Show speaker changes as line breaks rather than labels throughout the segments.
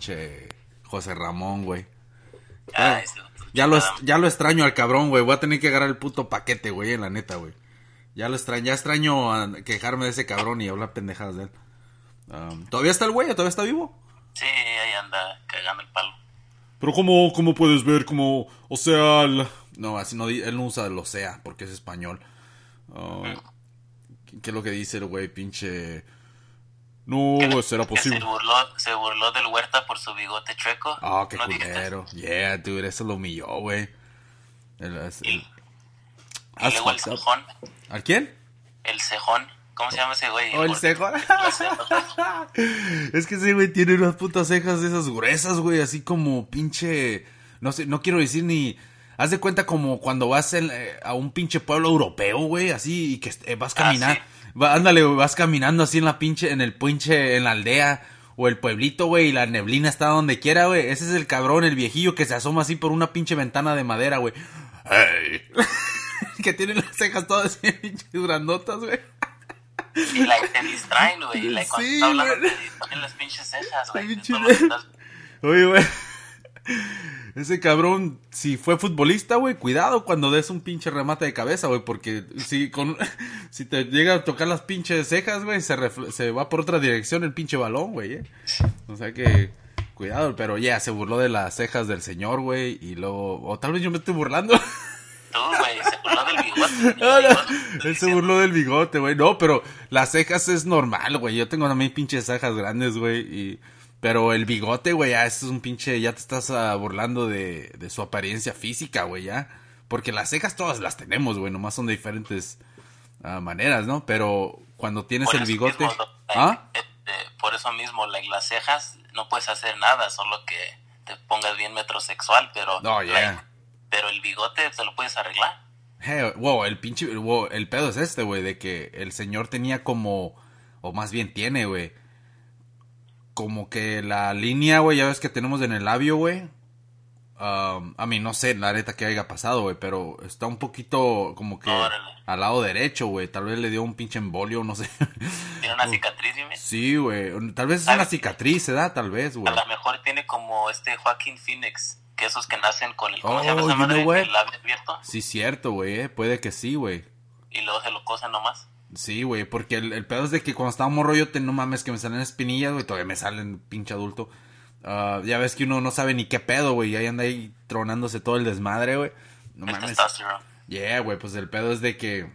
pinche José Ramón, güey.
Ah,
Ya lo, ya lo extraño al cabrón, güey. Voy a tener que agarrar el puto paquete, güey, en la neta, güey. Ya lo extraño, ya extraño a quejarme de ese cabrón y hablar pendejadas de él. Um, ¿Todavía está el güey? ¿Todavía está vivo?
Sí, ahí anda cagando el palo.
Pero como, como puedes ver, como, o sea, la-
No, así no, él no usa lo sea porque es español. Uh, ¿Qué es lo que dice el güey, pinche?
No
Que-
será posible.
Se burló, se burló del Huerta por su bigote chueco.
Ah, qué
¿No
culero. Yeah, dude, eso lo humilló, güey. El- el-
Y luego el cejón.
¿A quién?
El cejón. ¿Cómo se llama ese güey?
Oh, el
ceja.
Es que ese güey tiene unas putas cejas de esas gruesas, güey, así como pinche... No sé, no quiero decir ni... Haz de cuenta como cuando vas en, eh, a un pinche pueblo europeo, güey, así, y que eh, vas
Ah,
caminando... ándale, güey, vas caminando así en la pinche, en el pinche, en la aldea, o el pueblito, güey, y la neblina está donde quiera, güey. Ese es el cabrón, el viejillo que se asoma así por una pinche ventana de madera, güey. Hey. que tiene las cejas todas así, pinches grandotas, güey.
Y like, te distraen, güey. Like, cuando
Sí,
está hablando te distraen las pinches cejas, güey.
pinche- Oye, güey. Ese cabrón, si fue futbolista, güey, cuidado cuando des un pinche remate de cabeza, güey, porque si con si te llega a tocar las pinches cejas, güey, se, se va por otra dirección el pinche balón, güey, eh. O sea que cuidado, pero ya se burló de las cejas del señor, güey, y luego o tal vez yo me estoy burlando.
Tú, güey, se burló del bigote.
No, no,
bigote.
Él se burló del bigote, güey. No, pero las cejas es normal, güey. Yo tengo también pinches cejas grandes, güey. Y... Pero el bigote, güey, ya es un pinche... Ya te estás ah, burlando de, de su apariencia física, güey, ya. Porque las cejas todas las tenemos, güey. Nomás son de diferentes ah, maneras, ¿no? Pero cuando tienes
Por
el bigote...
mismo,
¿Ah?
este, por eso mismo, like, las cejas no puedes hacer nada, solo que te pongas bien metrosexual, pero
No, yeah.
like, pero el bigote se lo puedes arreglar.
Hey, wow, el pinche, wow, el pedo es este, güey, de que el señor tenía como, o más bien tiene, güey, como que la línea, güey, ya ves que tenemos en el labio, güey. Um, a mí no sé, la neta que haya pasado, güey, pero está un poquito como que
Órale.
al lado derecho, güey. Tal vez le dio un pinche embolio, no sé.
Tiene una cicatriz, dime.
sí, güey. Tal vez es una cicatriz, ¿verdad? Tal vez,
A
güey.
lo mejor tiene como este Joaquín Phoenix, que esos que nacen con el, ¿cómo
Oh,
se llama esa madre?
know what?
El labio abierto
Sí, cierto, güey, eh. Puede que sí, güey.
y luego se lo cosan nomás.
Sí, güey, porque el, el pedo es de que cuando estaba morro yo, te, no mames, que me salen espinillas, güey, todavía me salen pinche adulto. Ah, ya ves que uno no sabe ni qué pedo, güey, y ahí anda ahí tronándose todo el desmadre, güey. No
el
mames. Yeah, güey, pues el pedo es de que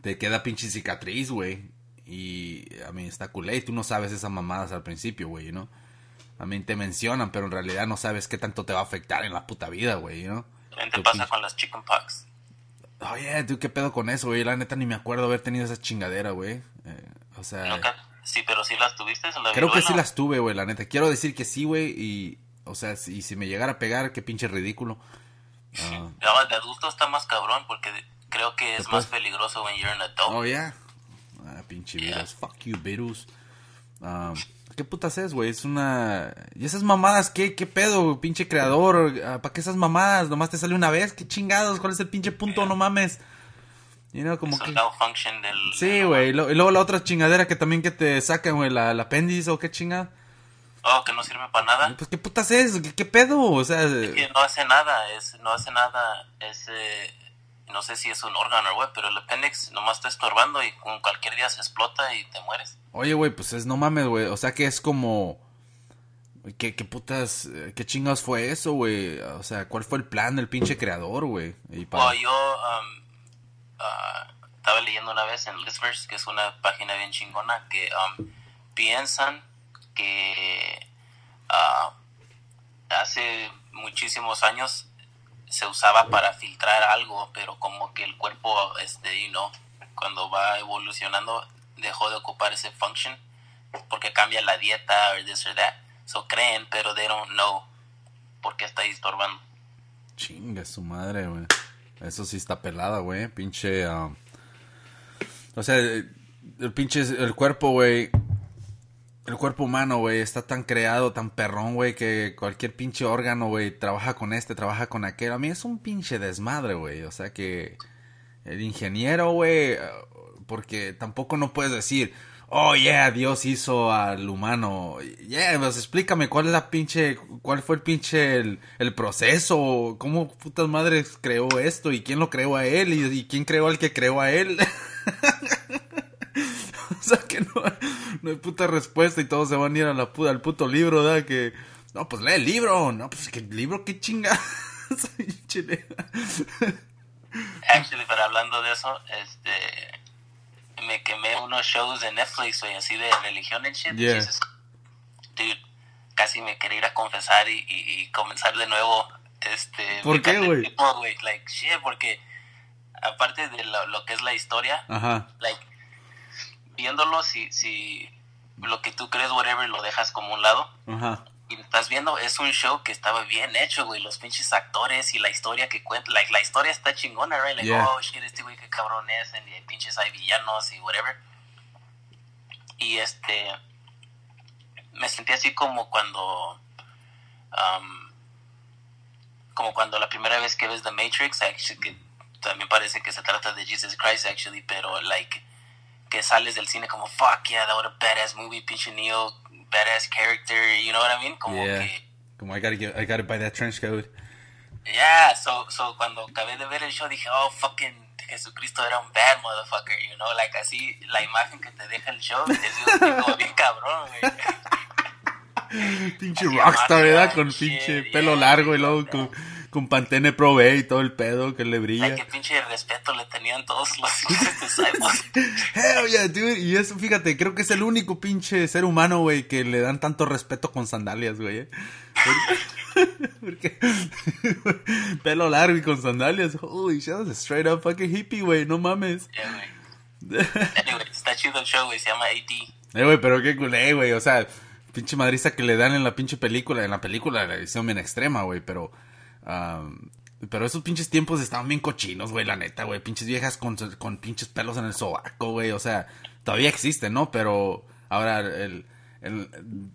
te queda pinche cicatriz, güey. Y a mí está culé y tú no sabes esas mamadas al principio, güey, ¿no? A mí te mencionan, pero en realidad no sabes qué tanto te va a afectar en la puta vida, güey, ¿no?
También te pasa con las chickenpox.
Oye, tú qué pedo con eso, güey. La neta ni me acuerdo haber tenido esa chingadera, güey. Eh, o sea,
Nunca, sí, pero sí las tuviste. ¿La
creo que sí las tuve, güey, la neta. Quiero decir que sí, güey. Y, o sea, si, si me llegara a pegar, qué pinche ridículo.
No, de adulto está más cabrón porque creo que es
Después-
más peligroso when you're an adult.
oh, yeah. Ah, pinche virus. Fuck you, virus. Ah, ¿Qué putas es, güey? Es una... ¿Y esas mamadas qué? ¿Qué pedo, pinche creador? Ah, ¿Para qué esas mamadas? ¿Nomás te sale una vez? ¿Qué chingados? ¿Cuál es el pinche punto? No mames. You know, como
es
que...
del...
Sí, güey. Y lo- y luego la otra chingadera que también que te sacan, güey, la, la apéndice o qué chingada.
Oh, que no sirve para nada.
Pues qué putas es, qué, qué pedo, o sea,
Que no hace nada, es, no hace nada, es, eh, no sé si es un órgano o what, pero el appendix nomás está estorbando y con cualquier día se explota y te mueres.
Oye, güey, pues es no mames, güey, o sea que es como, qué, qué putas, eh, qué chingados fue eso, güey, o sea, cuál fue el plan del pinche creador, güey,
yo um, ah, estaba leyendo una vez en Listverse, que es una página bien chingona, que um, piensan que ah, hace muchísimos años se usaba para filtrar algo, pero como que el cuerpo, este, you know, cuando va evolucionando, dejó de ocupar ese function porque cambia la dieta o this or that. So creen, pero they don't know por qué está estorbando.
Chinga su madre, güey. Eso sí está pelada, güey. Pinche. ah, O sea, el pinche. El cuerpo, güey. el cuerpo humano, güey, está tan creado, tan perrón, güey, que cualquier pinche órgano, güey, trabaja con este, trabaja con aquel. A mí es un pinche desmadre, güey. O sea que el ingeniero, güey, porque tampoco no puedes decir, oh, yeah, Dios hizo al humano. Yeah, pues explícame cuál es la pinche, cuál fue el pinche, el, proceso, cómo putas madres creó esto y quién lo creó a él y, quién creó al que creó a él. o sea que no, hay puta respuesta y todos se van a ir a la al puto libro, ¿verdad? Que, no, pues lee el libro, no, pues que el libro, qué chinga.
Actually, pero hablando de eso, este, me quemé unos shows de Netflix, güey, así de religión y shit.
Yeah.
Jesus. Dude, casi me quería ir a confesar y, y, y comenzar de nuevo, este...
¿Por qué, güey?
Like, shit, porque aparte de lo, lo que es la historia,
Ajá.
like, viéndolo, si, si lo que tú crees, whatever, lo dejas como un lado,
Ajá.
Y estás viendo, es un show que estaba bien hecho, güey, los pinches actores y la historia que cuenta, like, la historia está chingona, right? Like,
Yeah.
oh, shit, este güey qué cabrón es, y hay pinches hay villanos y whatever. Y este, me sentí así como cuando, um, como cuando la primera vez que ves The Matrix, actually, que también parece que se trata de Jesus Christ, actually, pero, like, que sales del cine como, fuck, yeah, that was a badass movie, pinche Neo, badass character, you know what I mean? Como
Yeah.
que,
Como I gotta, get, I gotta buy that trench coat.
yeah, so, so cuando acabé de ver el show dije, oh, fucking Jesucristo era un bad motherfucker, you know, like así, la imagen que te deja el show es como bien cabrón, güey.
Pinche rockstar, ¿verdad? Con
shit,
pinche
yeah,
pelo largo y
bro.
Con, Pantene Pro V y todo el pedo que le brilla.
Like, qué pinche respeto le tenían todos los discípulos.
Hell yeah, dude. Y eso, fíjate, creo que es el único pinche ser humano, güey, que le dan tanto respeto con sandalias, güey. ¿eh? Porque, pelo largo y con sandalias. Holy shit, that's a straight up fucking hippie, güey. No mames.
Yeah, güey. Anyway, está chido el show, güey, se llama AD.
Eh, güey, pero qué culé, güey. O sea, pinche madriza que le dan en la pinche película. En la película la edición bien extrema, güey. Pero, pero esos pinches tiempos estaban bien cochinos, güey, la neta, güey. Pinches viejas con, con pinches pelos en el sobaco, güey. O sea, todavía existe, ¿no? Pero ahora el,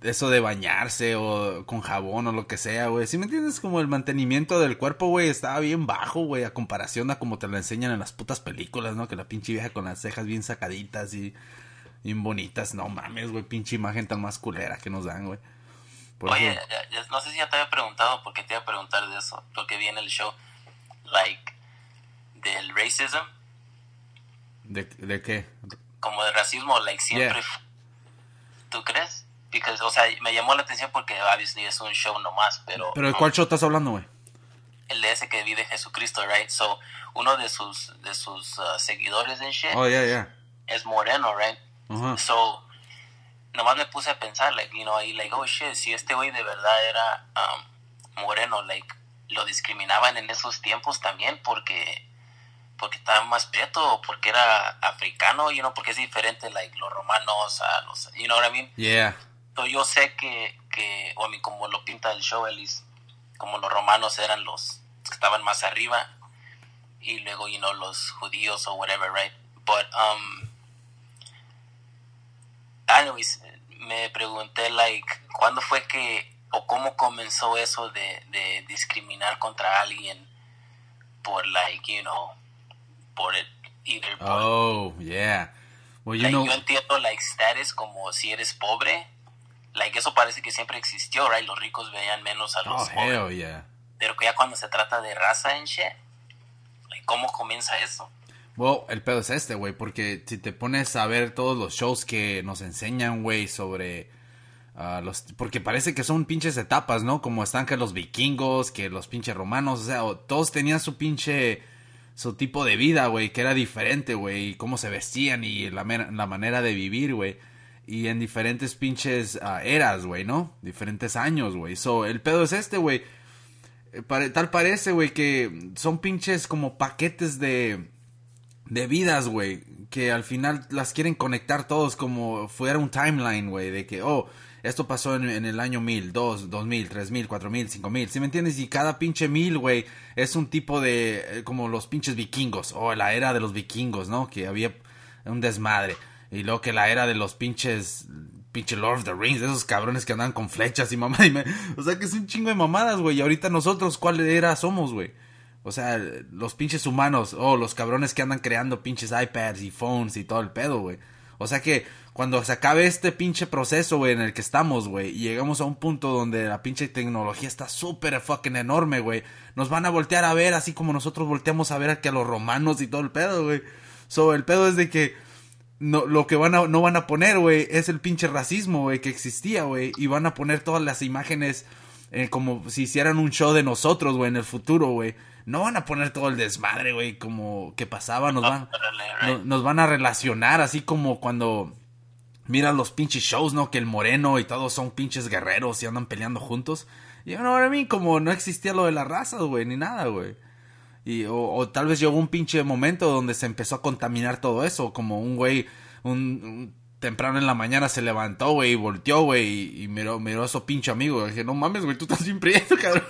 eso de bañarse o con jabón o lo que sea, güey. Si me entiendes? Como el mantenimiento del cuerpo, güey, estaba bien bajo, güey, a comparación a como te lo enseñan en las putas películas, ¿no? Que la pinche vieja con las cejas bien sacaditas y bien bonitas. No mames, güey, pinche imagen tan más culera que nos dan, güey. Por
Oye,
eso-
ya- ya- no sé si ya te había preguntado, porque te iba a preguntar de eso, lo que vi en el show, like, del racism,
¿de, ¿de qué?
como de racismo, like, siempre,
Yeah.
¿tú crees? Because, o sea, me llamó la atención porque, obviously, es un show nomás, pero...
¿Pero de cuál show estás hablando, güey?
El de ese que vi de Jesucristo, right? So, uno de sus, de sus uh, seguidores en shit
Oh, yeah, yeah.
es moreno, right?
Ajá.
So, nomás me puse a pensar, like, you know, ahí, like, oh shit, si este güey de verdad era um, moreno, like, lo discriminaban en esos tiempos también porque porque estaba más prieto o porque era africano, you know, porque es diferente, like, los romanos a los, you know what I mean?
Yeah.
So, yo sé que, que, o a mí como lo pinta el show, Ellis, como los romanos eran los que estaban más arriba y luego, you know, los judíos o whatever, right? But, um, anyways, me pregunté, like, ¿cuándo fue que, o cómo comenzó eso de, de discriminar contra alguien por, like, you know, por el, either por
Oh, yeah. Well, you
Like,
know...
yo entiendo like status como si eres pobre. Like eso parece que siempre existió, right? Los ricos veían menos a
Oh,
los pobres.
hell yeah.
Pero que ya cuando se trata de raza en shit, like, ¿cómo comienza eso?
Well, el pedo es este, güey, porque si te pones a ver todos los shows que nos enseñan, güey, sobre ah, los... Porque parece que son pinches etapas, ¿no? Como están que los vikingos, que los pinches romanos, o sea, todos tenían su pinche... Su tipo de vida, güey, que era diferente, güey, y cómo se vestían y la, la manera de vivir, güey. Y en diferentes pinches ah, eras, güey, ¿no? Diferentes años, güey. So, el pedo es este, güey. Eh, tal parece, güey, que son pinches como paquetes de de vidas, güey, que al final las quieren conectar todos como fuera un timeline, güey, de que, oh, esto pasó en, el año 1000, 2, 2000, 3000, 4000, 5000, ¿sí me entiendes? Y cada pinche mil, güey, es un tipo de, eh, como los pinches vikingos, o la era de los vikingos, ¿no? Que había un desmadre. Y luego que la era de los pinches pinche Lord of the Rings, esos cabrones que andan con flechas y mamá. Y me- o sea que es un chingo de mamadas, güey. Y ahorita nosotros, ¿cuál era somos, güey? O sea, los pinches humanos, o los cabrones que andan creando pinches iPads y phones y todo el pedo, güey. O sea que cuando se acabe este pinche proceso, güey, en el que estamos, güey, y llegamos a un punto donde la pinche tecnología está súper fucking enorme, güey, nos van a voltear a ver así como nosotros volteamos a ver a a los romanos y todo el pedo, güey. So, el pedo es de que no, lo que van a, no van a poner, güey, es el pinche racismo, güey, que existía, güey. Y van a poner todas las imágenes eh, como si hicieran un show de nosotros, güey, en el futuro, güey. No van a poner todo el desmadre, güey, como que pasaba. Nos van, no-
right.
nos van a relacionar así como cuando miras los pinches shows, ¿no? Que el moreno y todos son pinches guerreros y andan peleando juntos. Y no, a mí como no existía lo de las razas, güey, ni nada, güey. Y, o, o tal vez llegó un pinche momento donde se empezó a contaminar todo eso, como un güey, un, un- temprano en la mañana se levantó, güey, y volteó, güey, y, miró, miró a su pinche amigo. Y dije, no mames, güey, tú estás bien prieto, cabrón.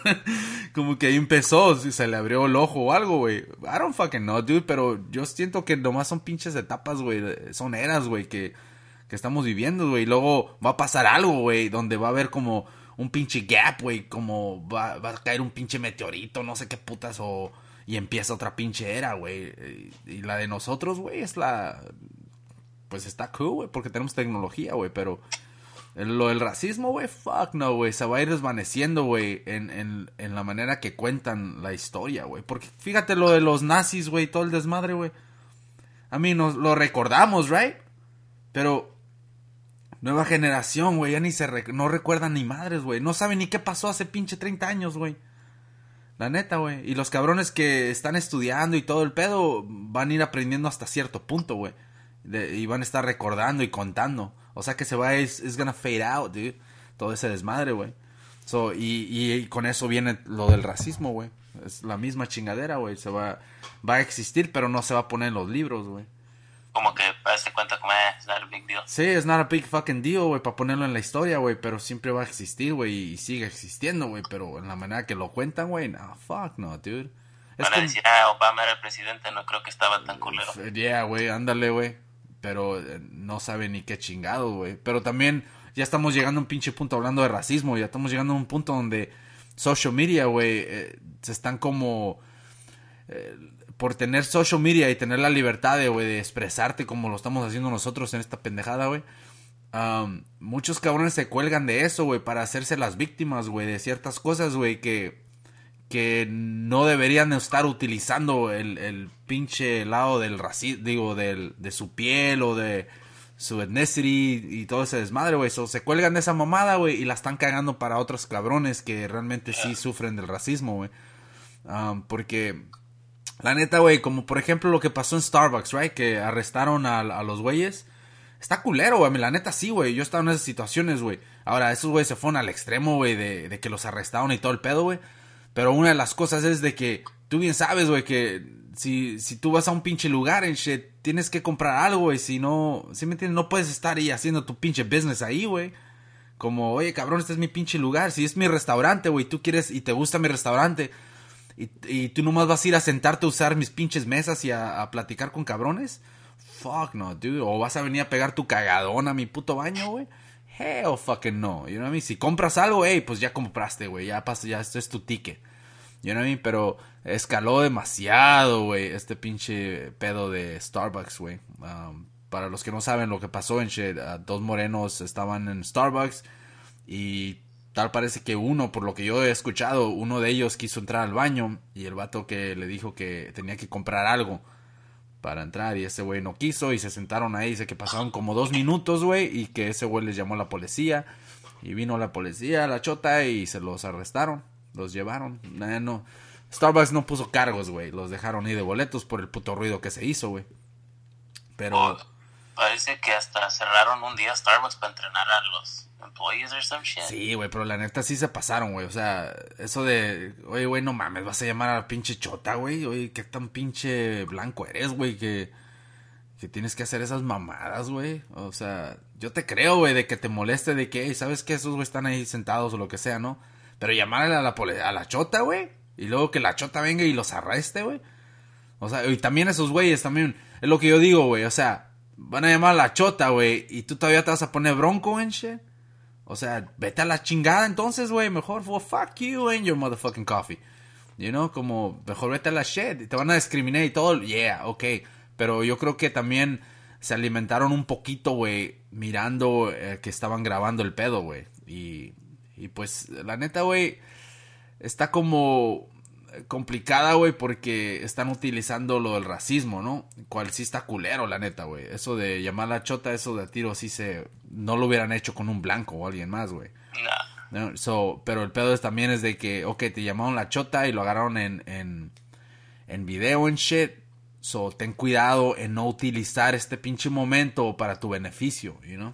como que ahí empezó, se le abrió el ojo o algo, güey. I don't fucking know, dude, pero yo siento que nomás son pinches etapas, güey, son eras, güey, que, que estamos viviendo, güey. Luego va a pasar algo, güey, donde va a haber como un pinche gap, güey, como va, va a caer un pinche meteorito, no sé qué putas, o... Y empieza otra pinche era, güey. Y la de nosotros, güey, es la... Pues está cool, güey, porque tenemos tecnología, güey, pero... Lo del racismo, güey, fuck no, güey. Se va a ir desvaneciendo, güey, en, en, en la manera que cuentan la historia, güey. Porque fíjate lo de los nazis, güey, todo el desmadre, güey. A mí nos lo recordamos, right? Pero nueva generación, güey, ya ni se no recuerdan ni madres, güey. No saben ni qué pasó hace pinche 30 años, güey. La neta, güey. Y los cabrones que están estudiando y todo el pedo van a ir aprendiendo hasta cierto punto, güey. De- Y van a estar recordando y contando. O sea que se va, es es gonna fade out, dude. Todo ese desmadre, güey. So, y, y con eso viene lo del racismo, güey. Es la misma chingadera, güey. Se va, va a existir, pero no se va a poner en los libros, güey.
Como que hace cuenta como, eh, it's not a big deal.
Sí, es not a big fucking deal, güey, para ponerlo en la historia, güey, pero siempre va a existir, güey, y sigue existiendo, güey, pero en la manera que lo cuentan, güey, no, fuck no, dude. Es
Van a
como-
decir, ah, Obama era el presidente, no creo que estaba tan culero.
Yeah, güey, ándale, güey. Pero eh, no sabe ni qué chingado, güey. Pero también ya estamos llegando a un pinche punto hablando de racismo. Ya estamos llegando a un punto donde social media, güey, eh, se están como... eh, por tener social media y tener la libertad de, güey, de expresarte como lo estamos haciendo nosotros en esta pendejada, güey. am, muchos cabrones se cuelgan de eso, güey, para hacerse las víctimas, güey, de ciertas cosas, güey, que que no deberían estar utilizando el, el pinche lado del racismo, digo, del, de su piel o de su ethnicity y todo ese desmadre, güey. So, se cuelgan de esa mamada, güey, y la están cagando para otros cabrones que realmente sí sufren del racismo, güey. Um, porque, la neta, güey, como por ejemplo lo que pasó en Starbucks, right? Que arrestaron a, a los güeyes. Está culero, güey. La neta sí, güey. Yo he estado en esas situaciones, güey. Ahora, esos güeyes se fueron al extremo, güey, de, de que los arrestaron y todo el pedo, güey. Pero una de las cosas es de que tú bien sabes, güey, que si, si tú vas a un pinche lugar en shit, tienes que comprar algo, güey. Si no, si me entiendes, no puedes estar ahí haciendo tu pinche business ahí, güey. Como, oye, cabrón, este es mi pinche lugar. Si es mi restaurante, güey, tú quieres y te gusta mi restaurante. Y, y tú nomás vas a ir a sentarte a usar mis pinches mesas y a, a platicar con cabrones. Fuck no, dude. O vas a venir a pegar tu cagadón a mi puto baño, güey. Hell fucking no. You know what I mean? Si compras algo, hey, pues ya compraste, güey. Ya pasa, ya esto es tu ticket. You know what I mean? Pero escaló demasiado, güey, este pinche pedo de Starbucks, güey. Um, para los que no saben lo que pasó en shit, uh, dos morenos estaban en Starbucks y tal parece que uno, por lo que yo he escuchado, uno de ellos quiso entrar al baño y el vato que le dijo que tenía que comprar algo para entrar y ese güey no quiso y se sentaron ahí, dice que pasaron como dos minutos, güey, y que ese güey les llamó a la policía. Y vino la policía, la chota y se los arrestaron, los llevaron, no, Starbucks no puso cargos, güey, los dejaron ahí de boletos por el puto ruido que se hizo, güey, pero...
Parece que hasta cerraron un día Starbucks para entrenar a los employees or some shit.
Sí, güey, pero la neta sí se pasaron, güey. O sea, eso de, oye, güey, no mames, vas a llamar a la pinche chota, güey. Oye, qué tan pinche blanco eres, güey, que, que tienes que hacer esas mamadas, güey. O sea, yo te creo, güey, de que te moleste, de que, hey, ¿sabes que Esos güey están ahí sentados o lo que sea, ¿no? Pero llamarle a la, a la chota, güey. Y luego que la chota venga y los arreste, güey. O sea, y también esos güeyes, también, es lo que yo digo, güey. O sea, van a llamar a la chota, güey, y tú todavía te vas a poner bronco en shit. O sea, vete a la chingada entonces, güey, mejor, well, fuck you and your motherfucking coffee. You know, como, mejor vete a la shit, te van a discriminar y todo, yeah, ok. Pero yo creo que también se alimentaron un poquito, güey, mirando eh, que estaban grabando el pedo, güey. Y, y pues, la neta, güey, está como complicada, güey, porque están utilizando lo del racismo, ¿no? Cual sí está culero, la neta, güey. Eso de llamar a la chota, eso de tiro, sí se... No lo hubieran hecho con un blanco o alguien más, güey.
Nah.
No, So, pero el pedo es también es de que, ok, te llamaron la chota y lo agarraron en, en, en video en shit. So, ten cuidado en no utilizar este pinche momento para tu beneficio, you know?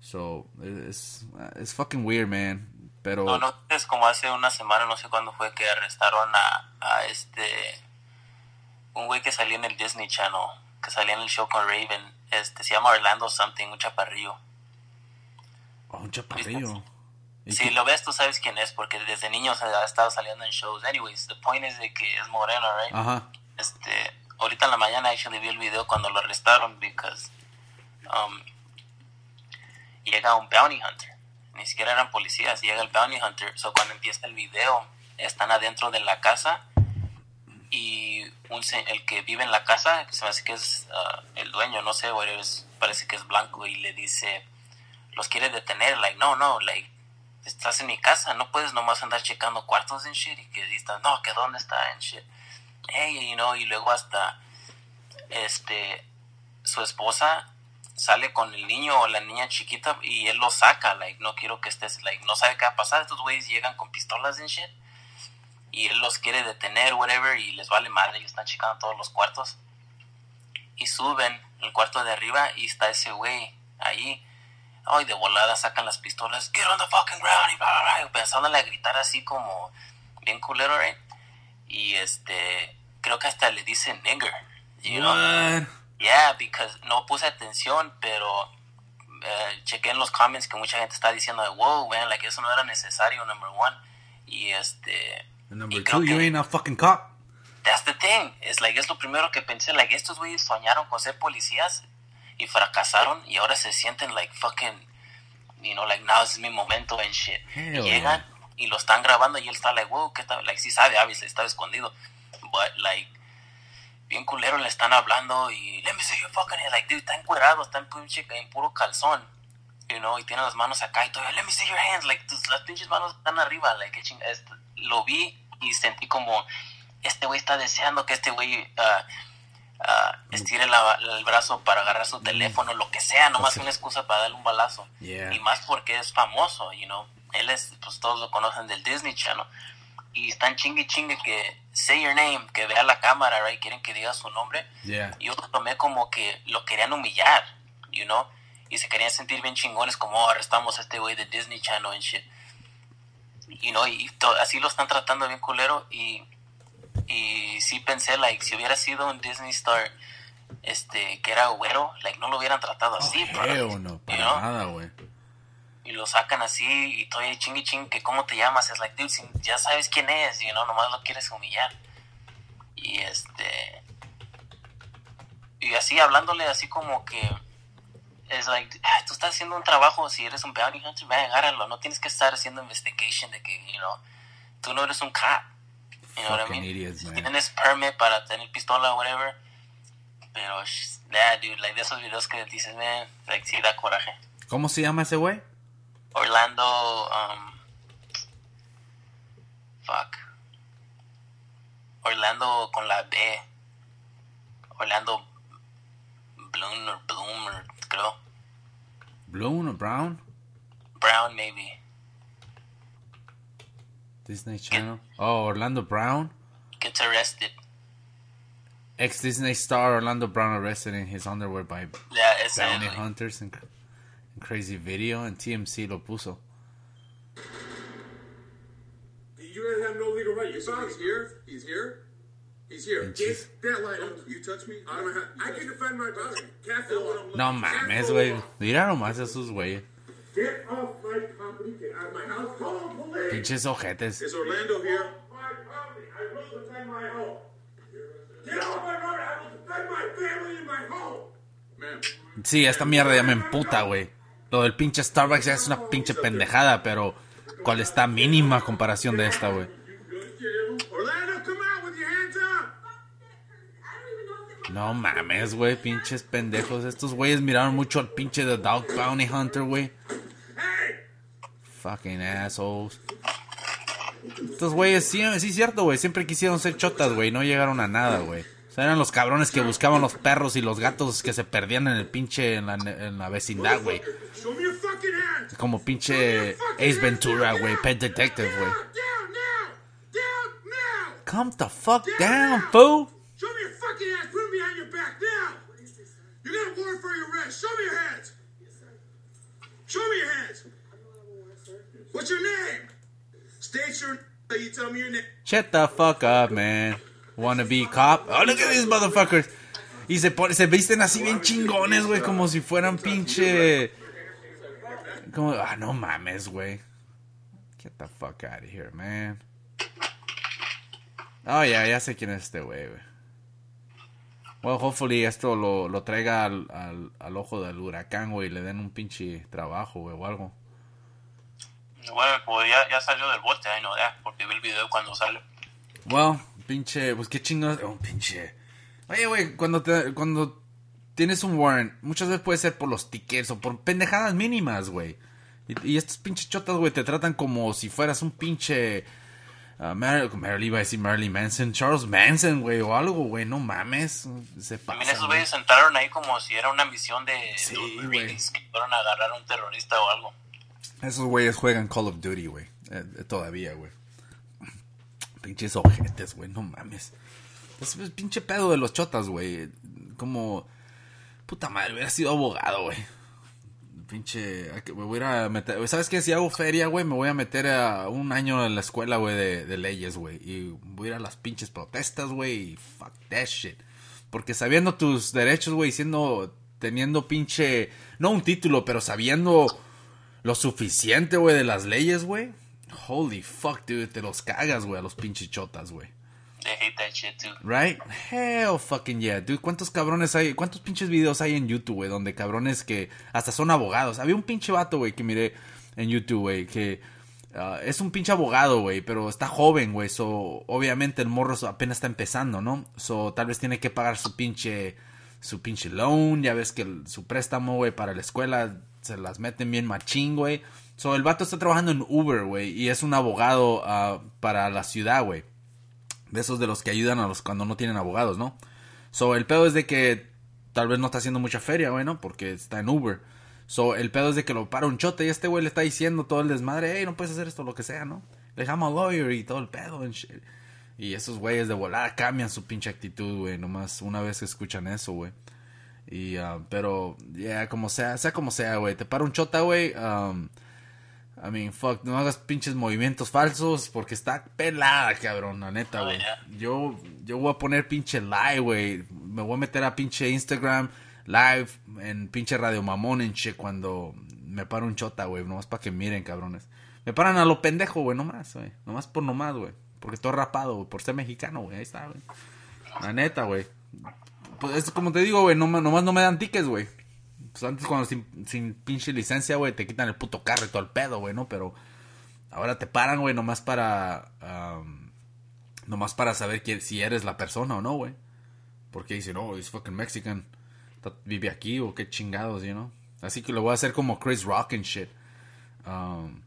So, es it's fucking weird, man. Pero...
No, no, es como hace una semana, no sé cuándo fue, que arrestaron a, a este. Un güey que salía en el Disney Channel, que salía en el show con Raven. Este, se llama Orlando Something, un chaparrillo.
Oh, un chaparrillo. ¿Y
Si
qué-
lo ves, tú sabes quién es, porque desde niño se ha estado saliendo en shows. Anyways, the point is de que es moreno, right?
Ajá.
Este, ahorita en la mañana actually vi el video cuando lo arrestaron, because um, llega un bounty hunter. Ni siquiera eran policías, llega el bounty hunter. So cuando empieza el video, están adentro de la casa y el que vive en la casa, que se me hace que es uh, el dueño, no sé, parece que es blanco y le dice, los quiere detener, like, no, no, like, estás en mi casa, no puedes nomás andar checando cuartos en shit y que dices, no, que dónde está en shit. Hey, you know, y luego hasta, este, su esposa sale con el niño o la niña chiquita y él lo saca, like, no quiero que estés, like, no sabe qué va a pasar, estos güeyes llegan con pistolas en shit y él los quiere detener, whatever, y les vale madre, y están checando todos los cuartos. Y suben el cuarto de arriba y está ese güey ahí. Ay, de volada sacan las pistolas, get on the fucking ground, y bla, bla, bla, empezándole a gritar así como bien culero, right? Y este, creo que hasta le dice nigger, you? Yeah, because no puse atención, pero eh, chequé en los comments que mucha gente está diciendo, wow, man, like eso no era necesario, number one. Y este.
And number
y
two, you
que-
ain't a fucking cop.
That's the thing. Es like, es lo primero que pensé. Like, estos güeyes soñaron con ser policías y fracasaron y ahora se sienten like fucking, you know, like now es mi momento and shit.
Hell
y llegan y lo están grabando y él está like, wow, ¿qué tal? Like, sí sabe, obviously, estaba escondido. But like, bien culero le están hablando y let me see your fucking head. Like, dude, está encuerado, está en, pinche- en puro calzón. You know, y tiene las manos acá y todo. Let me see your hands. Like, tus, las pinches manos están arriba. Like, qué ching- es- Lo vi y sentí como, este güey está deseando que este güey ah, ah, estire la- el brazo para agarrar su teléfono, lo que sea, nomás una excusa para darle un balazo.
Yeah.
Y más porque es famoso, you know. Él es, pues todos lo conocen del Disney Channel. Y están chingue chingue que say your name, que vea la cámara, right? Quieren que diga su nombre.
Yeah.
Yo lo tomé como que lo querían humillar, you know. Y se querían sentir bien chingones, como "Oh, arrestamos a este güey de Disney Channel and shit. You know, y to- así lo están tratando bien culero. Y, y sí pensé, like, si hubiera sido un Disney Star, este, que era güero, like, no lo hubieran tratado así, bro.
Oh, Hell no,
You
para
know?
nada, güey.
Y lo sacan así y todavía chingue ching que cómo te llamas es like dude si ya sabes quién es you know nomás lo quieres humillar y este y así hablándole así como que es like "Ah, tú estás haciendo un trabajo si eres un bounty hunter ve agárralo no tienes que estar haciendo investigation de que you know tú no eres un cop you know what I mean
idiots, man.
tienes permit para tener pistola o whatever pero yeah dude like de esos videos que dices man like sí da coraje
¿Cómo se llama ese güey?
Orlando, um, fuck. Orlando con la B. Orlando Bloom or Bloom or creo.
Bloom o Brown?
Brown maybe.
Disney Channel. Oh, Orlando Brown.
Gets arrested.
Ex Disney star Orlando Brown arrested in his underwear by
Yeah,
bounty hunters and crazy video and TMC lo puso.
You have no legal right. You saw he's here. He's here. He's here. Get that light. You touch me. I don't have. I can defend my body. Careful.
No mames, güey. Mira nomás esos güeyes.
Get off my property. Get out of my house. Call the police.
Pinches ojetes.
Is Orlando here? My property. I will defend my home. Get off my road. I will defend my family and my home. Ma'am.
Sí, esta mierda ya me emputa, güey. Lo del pinche Starbucks ya es una pinche pendejada, pero ¿cuál está mínima comparación de esta, güey? No mames, güey, pinches pendejos. Estos güeyes miraron mucho al pinche The Dog Bounty Hunter, güey. Fucking assholes. Estos güeyes, sí, sí cierto, güey. Siempre quisieron ser chotas, güey. No llegaron a nada, güey. O sea, eran los cabrones que buscaban los perros y los gatos que se perdían en el pinche, en la, en la vecindad, güey. Como pinche Ace Ventura, güey. Pet Detective, güey. Calm the fuck down, fool.
Show me your fucking hands. Put them behind your back now. You got a warrant for your arrest. Show me your hands. Show me your hands. What's your name? State your. You tell me your name.
Shut the fuck up, man. Wanna be cop? Oh, look at these motherfuckers. Y se, pone, se visten así bien chingones, güey, como si fueran pinche... Como, ah, no mames, güey. Get the fuck out of here, man. Oh, ya, ya sé quién es este güey, güey. Well, hopefully esto lo, lo traiga al, al, al ojo del huracán, güey, y le den un pinche trabajo, güey, o algo.
Bueno, pues ya, ya salió del bote, ahí no, ya, porque vi el video cuando sale.
Well, pinche, pues qué chingados. Un pinche. Oye, güey, cuando, te, cuando tienes un warrant, muchas veces puede ser por los tickets o por pendejadas mínimas, güey. Y, y estos pinches chotas, güey, te tratan como si fueras un pinche. Uh, Mar Marilyn, iba a decir Marilyn Manson, Charles Manson, güey, o algo, güey, no mames. Se
También esos güeyes entraron ahí como si era una misión de,
Sí,
de. Marines que fueron a agarrar a un terrorista o algo.
Esos güeyes juegan Call of Duty, güey. Eh, eh, todavía, güey. Pinches ojetes, güey, no mames. Es, pinche pedo de los chotas, güey. Como. Puta madre, hubiera sido abogado, güey. Pinche. Me voy a meter. ¿Sabes qué? Si hago feria, güey, me voy a meter a un año en la escuela, güey, de, de leyes, güey. Y voy a ir a las pinches protestas, güey. Fuck that shit. Porque sabiendo tus derechos, güey, siendo. Teniendo pinche. No un título, pero sabiendo lo suficiente, güey, de las leyes, güey. Holy fuck, dude, te los cagas, güey, a los pinches chotas, güey.
They hate that shit too.
Right? Hell fucking yeah, dude. ¿Cuántos cabrones hay? ¿Cuántos pinches videos hay en YouTube, güey? Donde cabrones que hasta son abogados. Había un pinche vato, güey, que miré en YouTube, güey, que ah, es un pinche abogado, güey, pero está joven, güey. So, obviamente el morro apenas está empezando, ¿no? So, tal vez tiene que pagar su pinche, su pinche loan. Ya ves que el- su préstamo, güey, para la escuela se las meten bien machín, güey. So, el vato está trabajando en Uber, güey, y es un abogado ah, para la ciudad, güey de esos de los que ayudan a los cuando no tienen abogados, ¿no? So, el pedo es de que tal vez no está haciendo mucha feria, güey, ¿no? Porque está en Uber. So, el pedo es de que lo para un chote y este güey le está diciendo todo el desmadre, hey, no puedes hacer esto, lo que sea, ¿no? Le llama lawyer y todo el pedo and shit. Y esos güeyes de volada cambian su pinche actitud, güey, nomás una vez que escuchan eso, güey. Y, ah, pero, ya, como sea, sea como sea, güey, te para un chota, güey, um, I mean, fuck, no hagas pinches movimientos falsos porque está pelada, cabrón, la neta,
Oh,
güey. Yo, yo voy a poner pinche live, güey. Me voy a meter a pinche Instagram live en pinche Radio Mamón en che cuando me para un chota, güey. Nomás para que miren, cabrones. Me paran a lo pendejo, güey, nomás, güey. Nomás por nomás, güey. Porque estoy rapado, güey. Por ser mexicano, güey. Ahí está, güey. La neta, güey. Pues es como te digo, güey. No, me- nomás no me dan tickets, güey. Pues antes cuando sin, sin pinche licencia, güey, te quitan el puto carro y todo el pedo, güey, ¿no? Pero ahora te paran, güey, nomás para... am, nomás para saber que, si eres la persona o no, güey. Porque dicen, oh, es fucking Mexican. Vive aquí o qué chingados, you know. Así que lo voy a hacer como Chris Rock and shit. Um,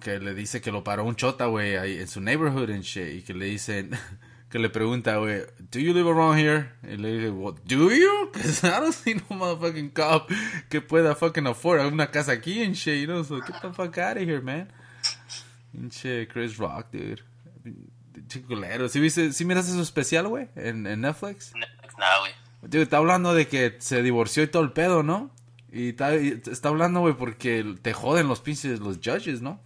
que le dice que lo paró un chota, güey, ahí en su neighborhood and shit. Y que le dicen, que le pregunta, güey, ¿Do you live around here? Y le dice, What, ¿Do you? Because I don't see no motherfucking cop que pueda fucking afford una casa aquí and shit, you know. So get the fuck out of here, man. Pinche Chris Rock, dude. Pinche culero. ¿Sí, viste, ¿Sí miraste su especial, güey? En, en Netflix.
Netflix, nada, güey.
Dude, está hablando de que se divorció y todo el pedo, ¿no? Y está, y está hablando, güey, porque te joden los pinches, los judges, ¿no?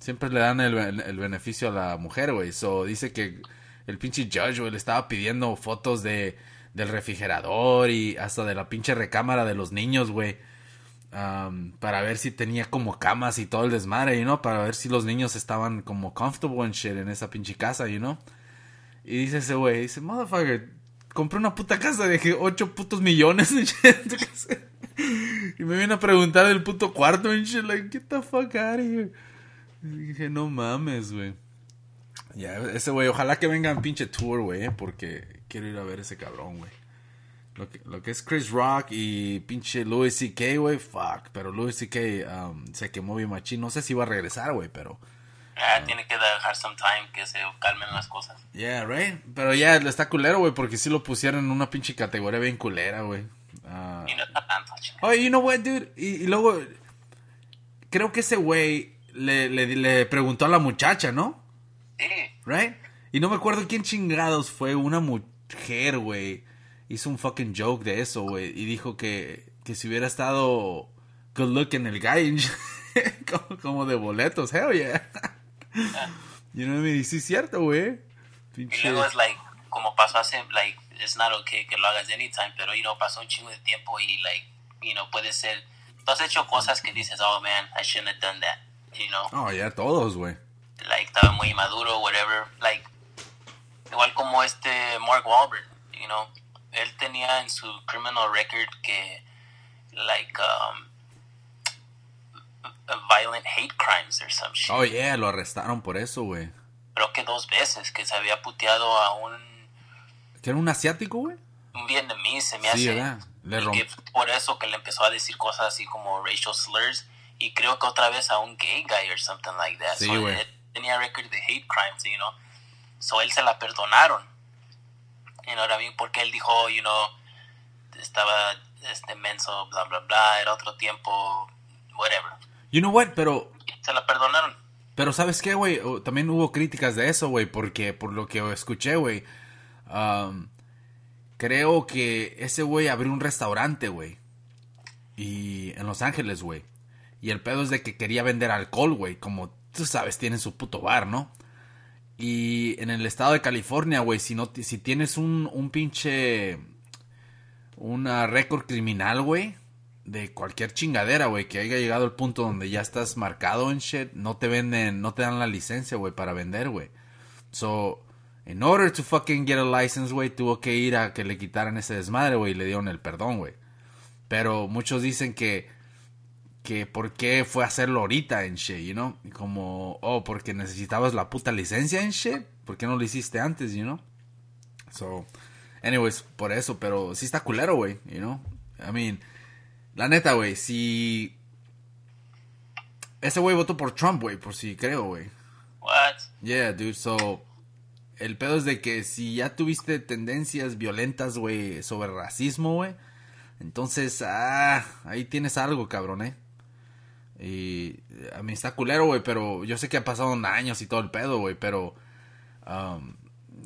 Siempre le dan el, el beneficio a la mujer, güey. So, dice que el pinche judge, güey, le estaba pidiendo fotos de, del refrigerador y hasta de la pinche recámara de los niños, güey. um, para ver si tenía como camas y todo el desmadre, you know? Para ver si los niños estaban como comfortable and shit en esa pinche casa, you know? Y dice ese güey, dice, motherfucker, compré una puta casa de 8 putos millones. y me viene a preguntar del puto cuarto. Y shit, like, get the fuck out here. Y dije, no mames, güey. Ya, ese güey, ojalá que venga en pinche tour, güey, eh, porque quiero ir a ver ese cabrón, güey. Lo que, lo que es Chris Rock y pinche Louis C.K., güey, fuck. Pero Louis C.K. Um, se quemó bien machín. No sé si va a regresar, güey, pero...
Ah, tiene que dejar some time que se calmen las cosas.
Yeah, right. Pero ya está culero, güey, porque sí lo pusieron en una pinche categoría bien culera, güey. Ah.
Y no está tanto.
Oye, you know what, dude? Y, y luego, creo que ese güey le, le, le preguntó a la muchacha, ¿no?
Sí.
Right? Y no me acuerdo quién chingados fue una mujer, güey. Hizo un fucking joke de eso, güey. Y dijo que, que si hubiera estado good looking el guy, como, como de boletos, hell yeah. Mean? Y sí es cierto, güey.
Y luego es like, como pasó hace, like, it's not okay que lo hagas anytime, pero, you know, pasó un chingo de tiempo y, like, you know, puede ser, tú has hecho cosas que dices, oh, man, I shouldn't have done that, you know,
Oh, ya todos, güey.
Like, estaba muy maduro, whatever, like, igual como este Mark Wahlberg, you know, él tenía en su criminal record que, like, um, violent hate crimes or some shit.
Oh, yeah, lo arrestaron por eso, güey.
Creo que dos veces que se había puteado a un
¿Que era un asiático, güey?
un vietnamés se me
Sí,
hace
¿verdad? Le
y que por eso que le empezó a decir cosas así como racial slurs y creo que otra vez a un gay guy or something like that
Sí,
so,
güey.
él tenía record de hate crimes you know so él se la perdonaron you know what I mean? porque él dijo you know estaba este menso bla bla bla era otro tiempo whatever
You know what? Pero
se la perdonaron
Pero ¿sabes qué, güey? También hubo críticas de eso, güey, porque por lo que escuché, güey, um, creo que ese güey abrió un restaurante, güey. Y en Los Ángeles, güey. Y el pedo es de que quería vender alcohol, güey, como tú sabes, tienen su puto bar, ¿no? Y en el estado de California, güey, si no si tienes un un pinche una récord criminal, güey, de cualquier chingadera, güey, que haya llegado al punto donde ya estás marcado en shit, no te venden, no te dan la licencia, güey, para vender, güey. So, in order to fucking get a license, güey, tuvo que ir a que le quitaran ese desmadre, güey, y le dieron el perdón, güey. Pero muchos dicen que que por qué fue a hacerlo ahorita en shit, you know? Como, oh, porque necesitabas la puta licencia en shit, ¿por qué no lo hiciste antes, you know? So, anyways, por eso, pero sí está culero, güey, you know? I mean, la neta, güey, si... Ese güey votó por Trump, güey, por si creo, güey.
what
Yeah, dude, so... El pedo es de que si ya tuviste tendencias violentas, güey, sobre racismo, güey, entonces, ah, ahí tienes algo, cabrón, eh. Y a mí está culero, güey, pero yo sé que ha pasado años y todo el pedo, güey, pero... Um,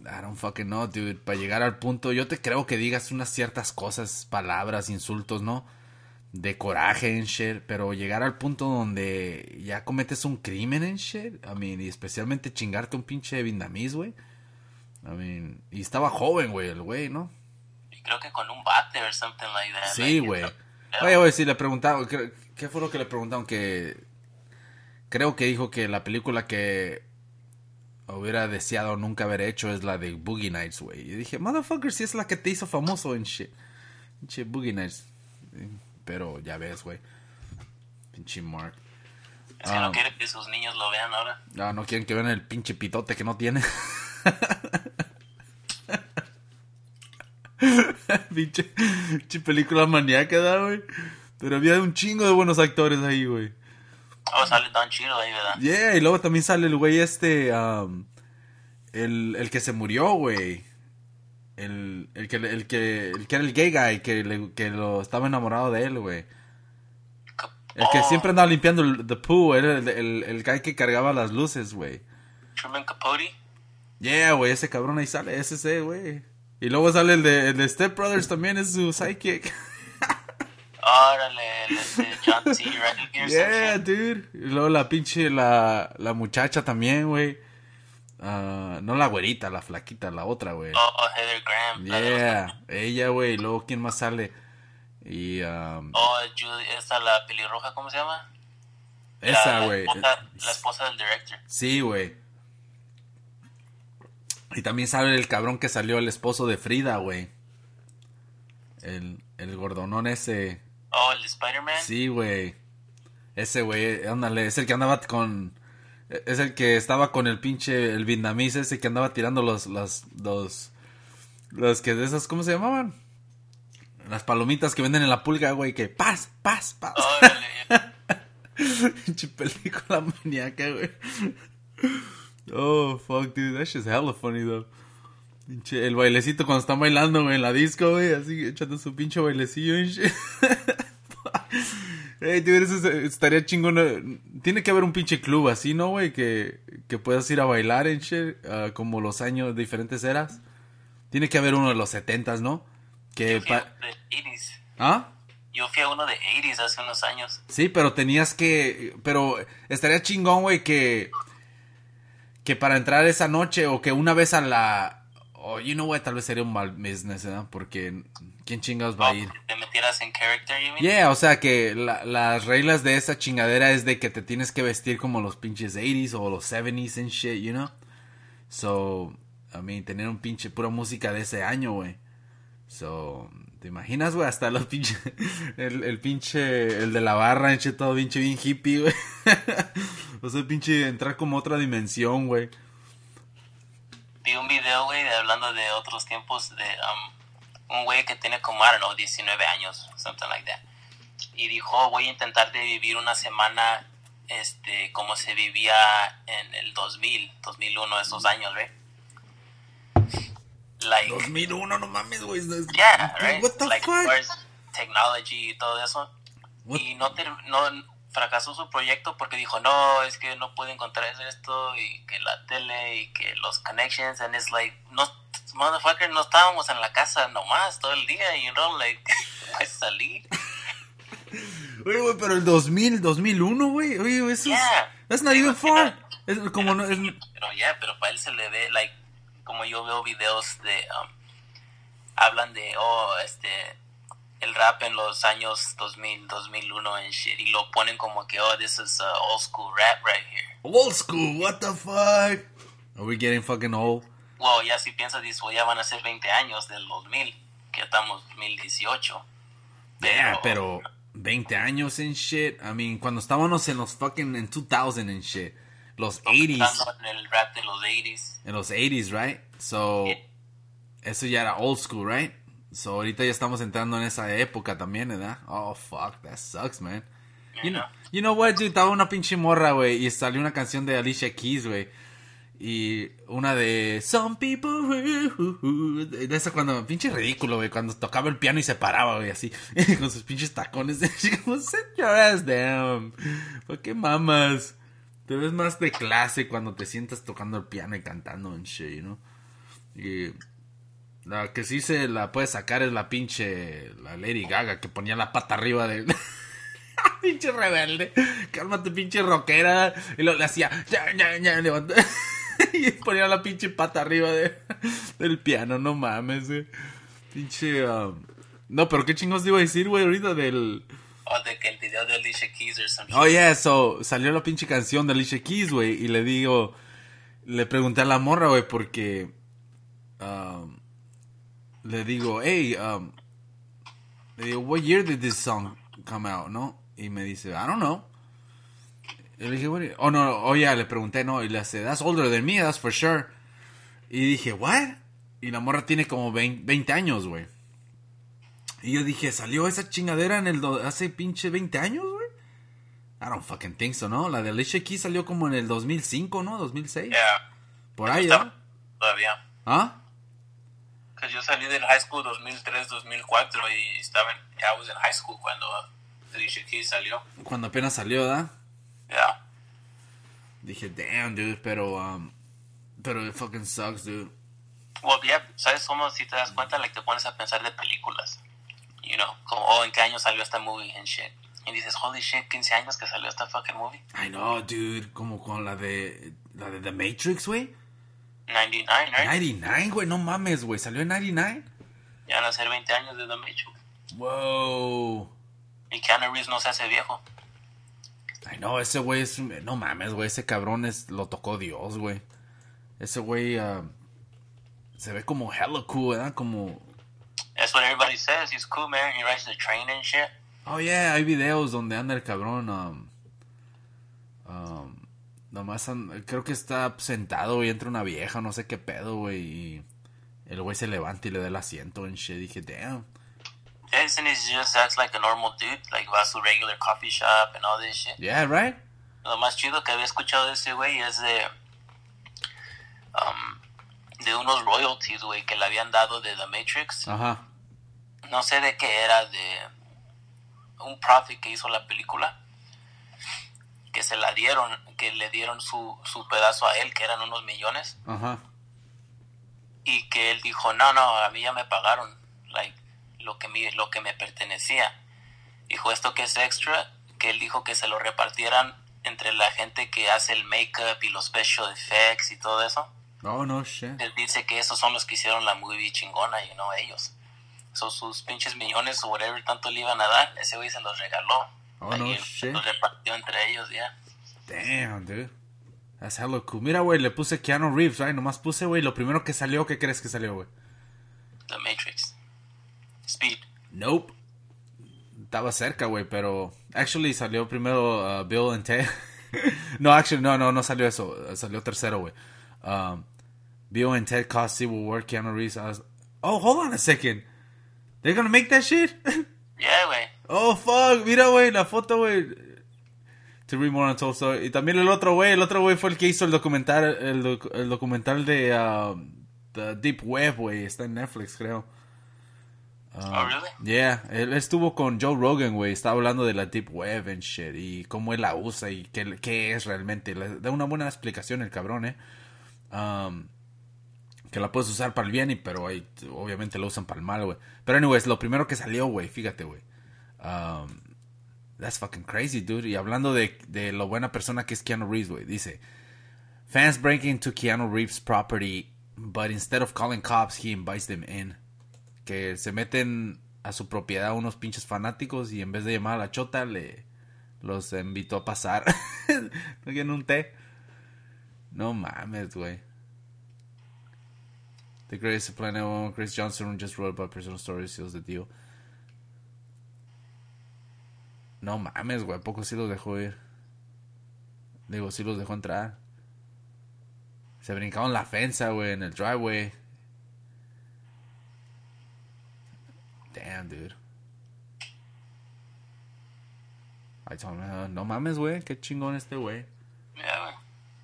I don't fucking know, dude. Para llegar al punto, yo te creo que digas unas ciertas cosas, palabras, insultos, ¿no? De coraje en shit, pero llegar al punto donde ya cometes un crimen en shit, I mean, y especialmente chingarte un pinche vietnamís, güey. I mean, y estaba joven, güey, el güey, ¿no?
y creo que con un bate or something like that
Sí, güey. Oye, güey, si le preguntaron, ¿qué, fue lo que le preguntaron? Que creo que dijo que la película que hubiera deseado nunca haber hecho es la de Boogie Nights, güey. Y dije, motherfucker, si es la que te hizo famoso en shit. Pinche Boogie Nights. Pero ya ves, güey. Pinche Mark.
es que
Ah.
no quiere que sus niños lo vean ahora
No, no quieren que vean el pinche pitote que no tiene. pinche, película maníaca, ¿da, güey? Pero había un chingo de buenos actores ahí, güey.
oh sale Don Cheadle ahí verdad
Yeah, y luego también sale el güey este, um, el, el que se murió, güey. El, el, que, el, que, el que era el gay guy, que, le- que lo estaba enamorado de él, güey. El que
Oh,
siempre andaba limpiando el the poo, era el, el, el guy que cargaba las luces, güey.
Truman Capote
Yeah, güey, ese cabrón ahí sale, ese es ese, güey. Y luego sale el de, el de Step Brothers también, es su sidekick.
órale el este John C.
Yeah, dude. Y luego la pinche, la, la muchacha también, güey. Ah, no la güerita, la flaquita, la otra, güey.
oh, oh, Heather Graham la de los-
Yeah, ella, güey. Y luego, ¿quién más sale? Y, um,
oh Judy esta la pelirroja ¿cómo se llama?
esa,
La
güey.
esposa- la esposa del director
Sí, güey. Y también sale el cabrón que salió el esposo de Frida, güey. El, el gordonón ese.
Oh, el de Spider-Man.
Sí, güey. Ese güey, ándale, es el que andaba con... Es el que estaba con el pinche, el vietnamís ese que andaba tirando los, los, los, los que de esas, ¿cómo se llamaban? Las palomitas que venden en la pulga, güey, que paz, paz, paz. Pinche película maníaca, güey. Oh, fuck, dude, that shit's hella funny, though. Pinche, el bailecito cuando están bailando, güey, en la disco, güey, así echando su pinche bailecillo y shit. Hey, dude, eso es- estaría chingón. eh, Tiene que haber un pinche club así, ¿no, güey? Que, que puedas ir a bailar en shit, ah, como los años, diferentes eras. Tiene que haber uno de los setentas, ¿no? Que
Yo fui a uno de 80s.
¿Ah?
Yo fui a uno de 80s hace unos años.
Sí, pero tenías que. Pero estaría chingón, güey, que. Que para entrar esa noche o que una vez a la. O, you know what, tal vez sería un mal business, ¿verdad? Porque. ¿Quién chingados va a
Oh,
ir?
te metieras en character, you mean?
Yeah, o sea que la- las reglas de esa chingadera es de que te tienes que vestir como los pinches 80s o los 70s and shit, you know? So, I mean, tener un pinche pura música de ese año, güey. So, ¿te imaginas, güey? Hasta los pinches, el, el pinche, el de la barra, enche todo pinche bien hippie, güey. o sea, pinche entrar como otra dimensión, güey.
Vi un video, güey, hablando de otros tiempos de um, un güey que tiene como, I don't know, 19 años, something like that. Y dijo, "Oh, voy a intentar de vivir una semana este como se vivía en el 2000, 2001, esos años, ¿right? Like,
2001, no mames, güey.
yeah, right?
What the
like,
fuck?
technology y todo eso.
What-
Y no, no fracasó su proyecto porque dijo, no, es que no puedo encontrar esto y que la tele y que los connections and it's like, no, motherfucker, no estábamos en la casa nomás todo el día, you know, like, pues salí.
Oye, güey, pero el 2000, 2001, güey. Oye, eso es...
Yeah.
That's not even far. Es como no... Es,
Pero ya, pero para él se le ve, like, como yo veo videos de, um, hablan de, oh, este, el rap en los años 2000, 2001 and shit, y lo ponen como que, oh, this is uh, old school rap right here.
old school, what the fuck? Are we getting fucking old?
Wow, ya si piensas, dices, "Oh, ya van a ser 20 años del 2000, que estamos 2018.
Yeah, pero 20 años en shit. I mean, cuando estábamos en los fucking en 2000 and shit. Los 80s.
Estando en el rap de los 80s.
En los 80s, right? So,
Yeah.
eso ya era old school, right? So, ahorita ya estamos entrando en esa época también, ¿verdad? Oh, fuck, that sucks, man. You know, you know what, dude? Estaba una pinche morra, güey, y salió una canción de Alicia Keys, güey. Y una de Some People. De esa cuando. Pinche ridículo, güey. Cuando tocaba el piano y se paraba, güey, así. Con sus pinches tacones. Como, set your ass down. ¿Por qué mamas? Te ves más de clase cuando te sientas tocando el piano y cantando en shit, ¿no? Y. La que sí se la puede sacar es la pinche. La Lady Gaga que ponía la pata arriba de. pinche rebelde. Cálmate, pinche rockera. Y lo le hacía. Ya, ya, ya, levanta. y ponía la pinche pata arriba de, del piano, no mames, güey. Pinche. um, No, pero qué chingos te iba a decir, güey, ahorita del.
O de que el video de Alicia Keys
Oh, yeah, so salió la pinche canción de Alicia Keys, güey, y le digo, le pregunté a la morra, güey, porque um, le digo, hey, um, le digo, what year did this song come out, no? Y me dice, I don't know. Le dije, "What do you-" oh, no, oh, yeah, le pregunté, no, y le hace, that's older than me, that's for sure. Y dije, what? Y la morra tiene como 20, 20 años, güey. Y yo dije, ¿salió esa chingadera en el hace pinche 20 años, güey? I don't fucking think so, ¿no? La de Alicia Keys salió como en el 2005, ¿no? 2006.
Yeah.
Por ahí, ¿no?
Todavía.
¿Ah?
Que yo salí del high school 2003, 2004 y estaba en, I was in high school cuando Alicia Keys salió.
Cuando apenas salió, ¿verdad?
Yeah.
Dije, damn, dude, pero, um, pero it fucking sucks, dude.
Well, yeah, ¿sabes cómo? Si te das cuenta, like, te pones a pensar de películas. You know, como, oh, ¿en qué año salió esta movie and shit? Y dices, holy shit, 15 años que salió esta fucking movie.
I know, dude, como con la de, la de The Matrix, güey.
99, right?
99, güey, no mames, güey, salió en 99.
Ya van a ser 20 años de The Matrix.
Wow.
Y Keanu Reeves no se hace viejo.
Ay, no, ese güey es. No mames, güey. Ese cabrón es, lo tocó Dios, güey. Ese güey ah, se ve como hella cool, ¿verdad? Como.
That's what everybody says. He's cool, man. He rides the train and shit.
Oh, yeah, hay videos donde anda el cabrón. Um, um, nomás an- creo que está sentado, güey, entre una vieja, no sé qué pedo, güey. Y el güey se levanta y le da el asiento en shit. Dije, damn.
Jason is just acts like a normal dude, like va a su regular coffee shop and all this shit.
Yeah, right?
Lo más chido que había escuchado de ese güey es de um, de unos royalties, güey, que le habían dado de The Matrix.
Ajá.
No sé de qué era, de un profit que hizo la película. Que se la dieron, que le dieron su, su pedazo a él, que eran unos millones.
Ajá.
y que él dijo no no a mí ya me pagaron like lo que me lo que me pertenecía dijo esto que es extra que él dijo que se lo repartieran entre la gente que hace el make-up y los special effects y todo eso
Oh, no shit.
él dice que esos son los que hicieron la movie chingona y no ellos son sus pinches millones o whatever tanto le iban a dar ese güey se los regaló
Oh, no shit.
los repartió entre ellos ya
Damn, dude. That's hella cool. Mira, güey, le puse Keanu Reeves, right? Nomás puse, güey, lo primero que salió, ¿qué crees que salió, güey?
The Matrix Speed
Nope. Estaba cerca, güey, pero... Actually, salió primero uh, Bill and Ted. no, actually, no, no, no salió eso. Salió tercero, güey. Um, Bill and Ted Cost Civil War, Keanu Reeves. I was- Oh, hold on a second. They're gonna make that shit?
yeah güey
oh, fuck. Mira, güey, la foto, güey. To read more on Tulsa. Y también el otro güey, el otro güey fue el que hizo el documental, el, doc- el documental de um, The Deep Web, güey. Está en Netflix, creo.
oh really
Yeah, él estuvo con Joe Rogan, güey. Estaba hablando de la Deep Web and shit. Y cómo él la usa y qué, qué es realmente. Le da una buena explicación el cabrón, eh. Um, que la puedes usar para el bien, y, pero ahí, obviamente lo usan para el mal, güey. Pero, anyways, lo primero que salió, güey, fíjate, güey. Um, that's fucking crazy, dude. Y hablando de, de lo buena persona que es Keanu Reeves, güey. Dice: Fans break into Keanu Reeves' property, but instead of calling cops, he invites them in que se meten a su propiedad unos pinches fanáticos y en vez de llamar a la chota le los invitó a pasar. ¿No quieren un té? No mames, güey. The Greatest Planet One, Chris Johnson just wrote about personal stories, seals the deal. No mames, güey, ¿a poco sí los dejó ir? Digo, sí los dejó entrar. Se brincaron la fensa, güey, en el driveway. Damn, dude. I told no mames, güey, qué chingón este güey.
yeah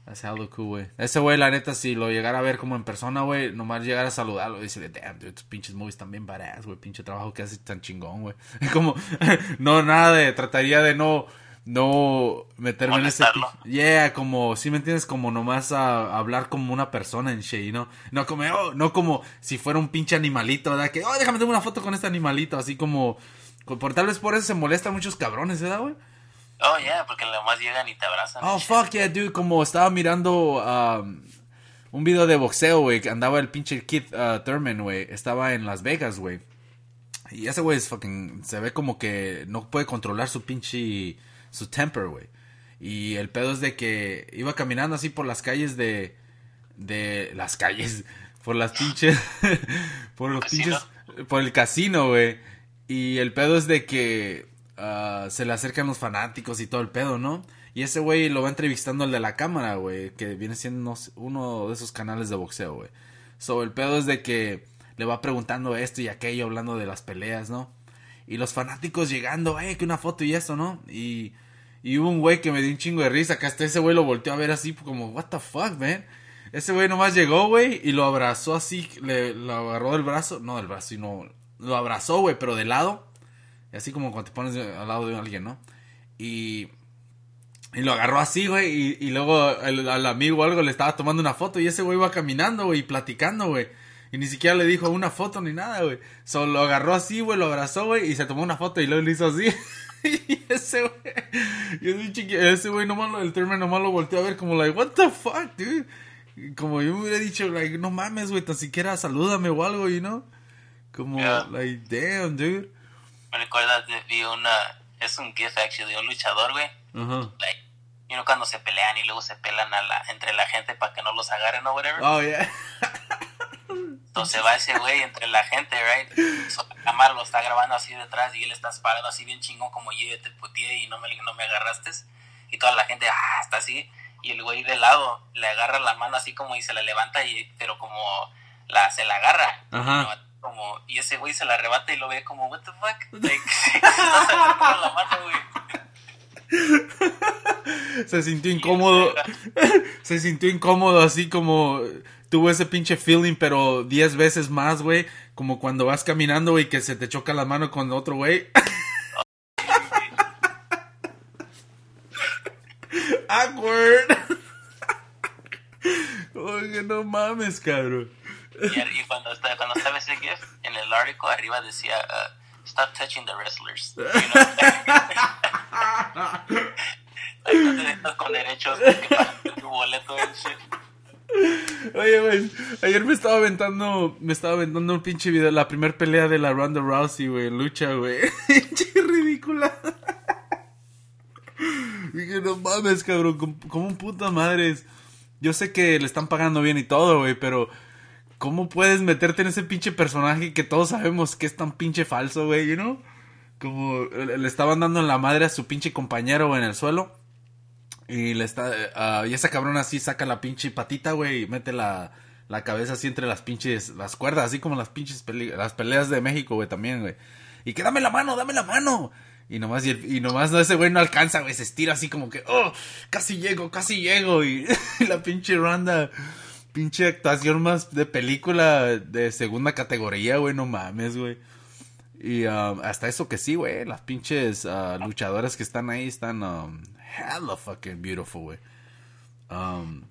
That's hella cool, güey. Ese güey, la neta, si lo llegara a ver como en persona, güey, nomás llegar a saludarlo y decirle, damn, dude, tus pinches movies están bien badass, güey, pinche trabajo que haces tan chingón, güey. Como, no, nada de, trataría de no, no meterme en ese... Yeah, como, si me entiendes, como nomás a, hablar como una persona en shit, ¿no? No como, oh, no como si fuera un pinche animalito, ¿verdad? Que, oh, déjame tomar una foto con este animalito, así como, por tal vez por eso se molestan muchos cabrones, ¿verdad, güey?
Oh, yeah, porque nomás llegan y te abrazan.
Oh, fuck yeah, dude. Como estaba mirando um, un video de boxeo, güey, que andaba el pinche Keith uh, Thurman, güey. Estaba en Las Vegas, güey. Y ese güey es fucking... Se ve como que no puede controlar su pinche... Su temper, güey. Y el pedo es de que iba caminando así por las calles de... De las calles. Por las pinches... por los pinches... Por el casino, güey. Y el pedo es de que ah, se le acercan los fanáticos y todo el pedo, ¿no? Y ese güey lo va entrevistando el de la cámara, güey, que viene siendo uno de esos canales de boxeo, güey. So, el pedo es de que le va preguntando esto y aquello, hablando de las peleas, ¿no? Y los fanáticos llegando, eh, que una foto y eso, ¿no? Y, y hubo un güey que me dio un chingo de risa, que hasta ese güey lo volteó a ver así, como, what the fuck, man? Ese güey nomás llegó, güey, y lo abrazó así, le lo agarró del brazo, no del brazo, sino lo abrazó, güey, pero de lado, así como cuando te pones al lado de alguien, ¿no? Y, y lo agarró así, güey, y, y luego el, al amigo o algo le estaba tomando una foto y ese güey iba caminando, güey, y platicando, güey. Y ni siquiera le dijo una foto ni nada, güey. Solo lo agarró así, güey, lo abrazó, güey, y se tomó una foto y luego le hizo así. y ese güey, y ese güey nomás, lo- el termo nomás lo volteó a ver como, like, what the fuck, dude. Como yo me hubiera dicho, like, no mames, güey, tan siquiera salúdame o algo, you know. Como,
Yeah.
like, damn, dude.
Me recuerda, de- vi una, es un GIF actually, de un luchador, güey.
Ajá.
Like, you know, cuando se pelean y luego se pelan a la, entre la gente para que no los agarren o whatever.
Oh, yeah.
Entonces va ese güey entre la gente, right? So, la cámara lo está grabando así detrás y él está parado así bien chingón como yo te puteé y no me, no me agarraste. Y toda la gente, ah, está así. Y el güey de lado le agarra la mano así como y se la levanta, y, pero como la, se la agarra.
Ajá.
Como, y ese güey se la arrebata y lo ve como, what the fuck? Like, se está agarrando la mano, güey.
Se sintió incómodo. Se sintió incómodo así como tuvo ese pinche feeling, pero 10 veces más, güey. Como cuando vas caminando, güey, que se te choca la mano con otro güey. Awkward. Oye, no mames, cabrón.
Y, y cuando, está, cuando estaba ese GIF, en el artículo arriba decía, uh, stop touching the wrestlers. You know? Con derechos tu boleto.
Oye, güey, ayer me estaba aventando, me estaba aventando un pinche video, la primer pelea de la Ronda Rousey, güey, lucha, güey. Pinche ridícula. Dije, no mames, cabrón, como, un puta madre. Yo sé que le están pagando bien y todo, güey, pero ¿cómo puedes meterte en ese pinche personaje que todos sabemos que es tan pinche falso, güey, you know? Como le estaban dando en la madre a su pinche compañero en el suelo. Y le está. ah, y esa cabrona así saca la pinche patita, güey, y mete la, la cabeza así entre las pinches. Las cuerdas, así como las pinches pele- las peleas de México, güey, también, güey. Y que dame la mano, dame la mano. Y nomás, y, y nomás ese güey no alcanza, güey, se estira así como que, oh, casi llego, casi llego. Y, la pinche Ronda, pinche actuación más de película de segunda categoría, güey, no mames, güey. Y um, hasta eso que sí, güey. Las pinches uh, luchadoras que están ahí están um, hella fucking beautiful, güey. Um,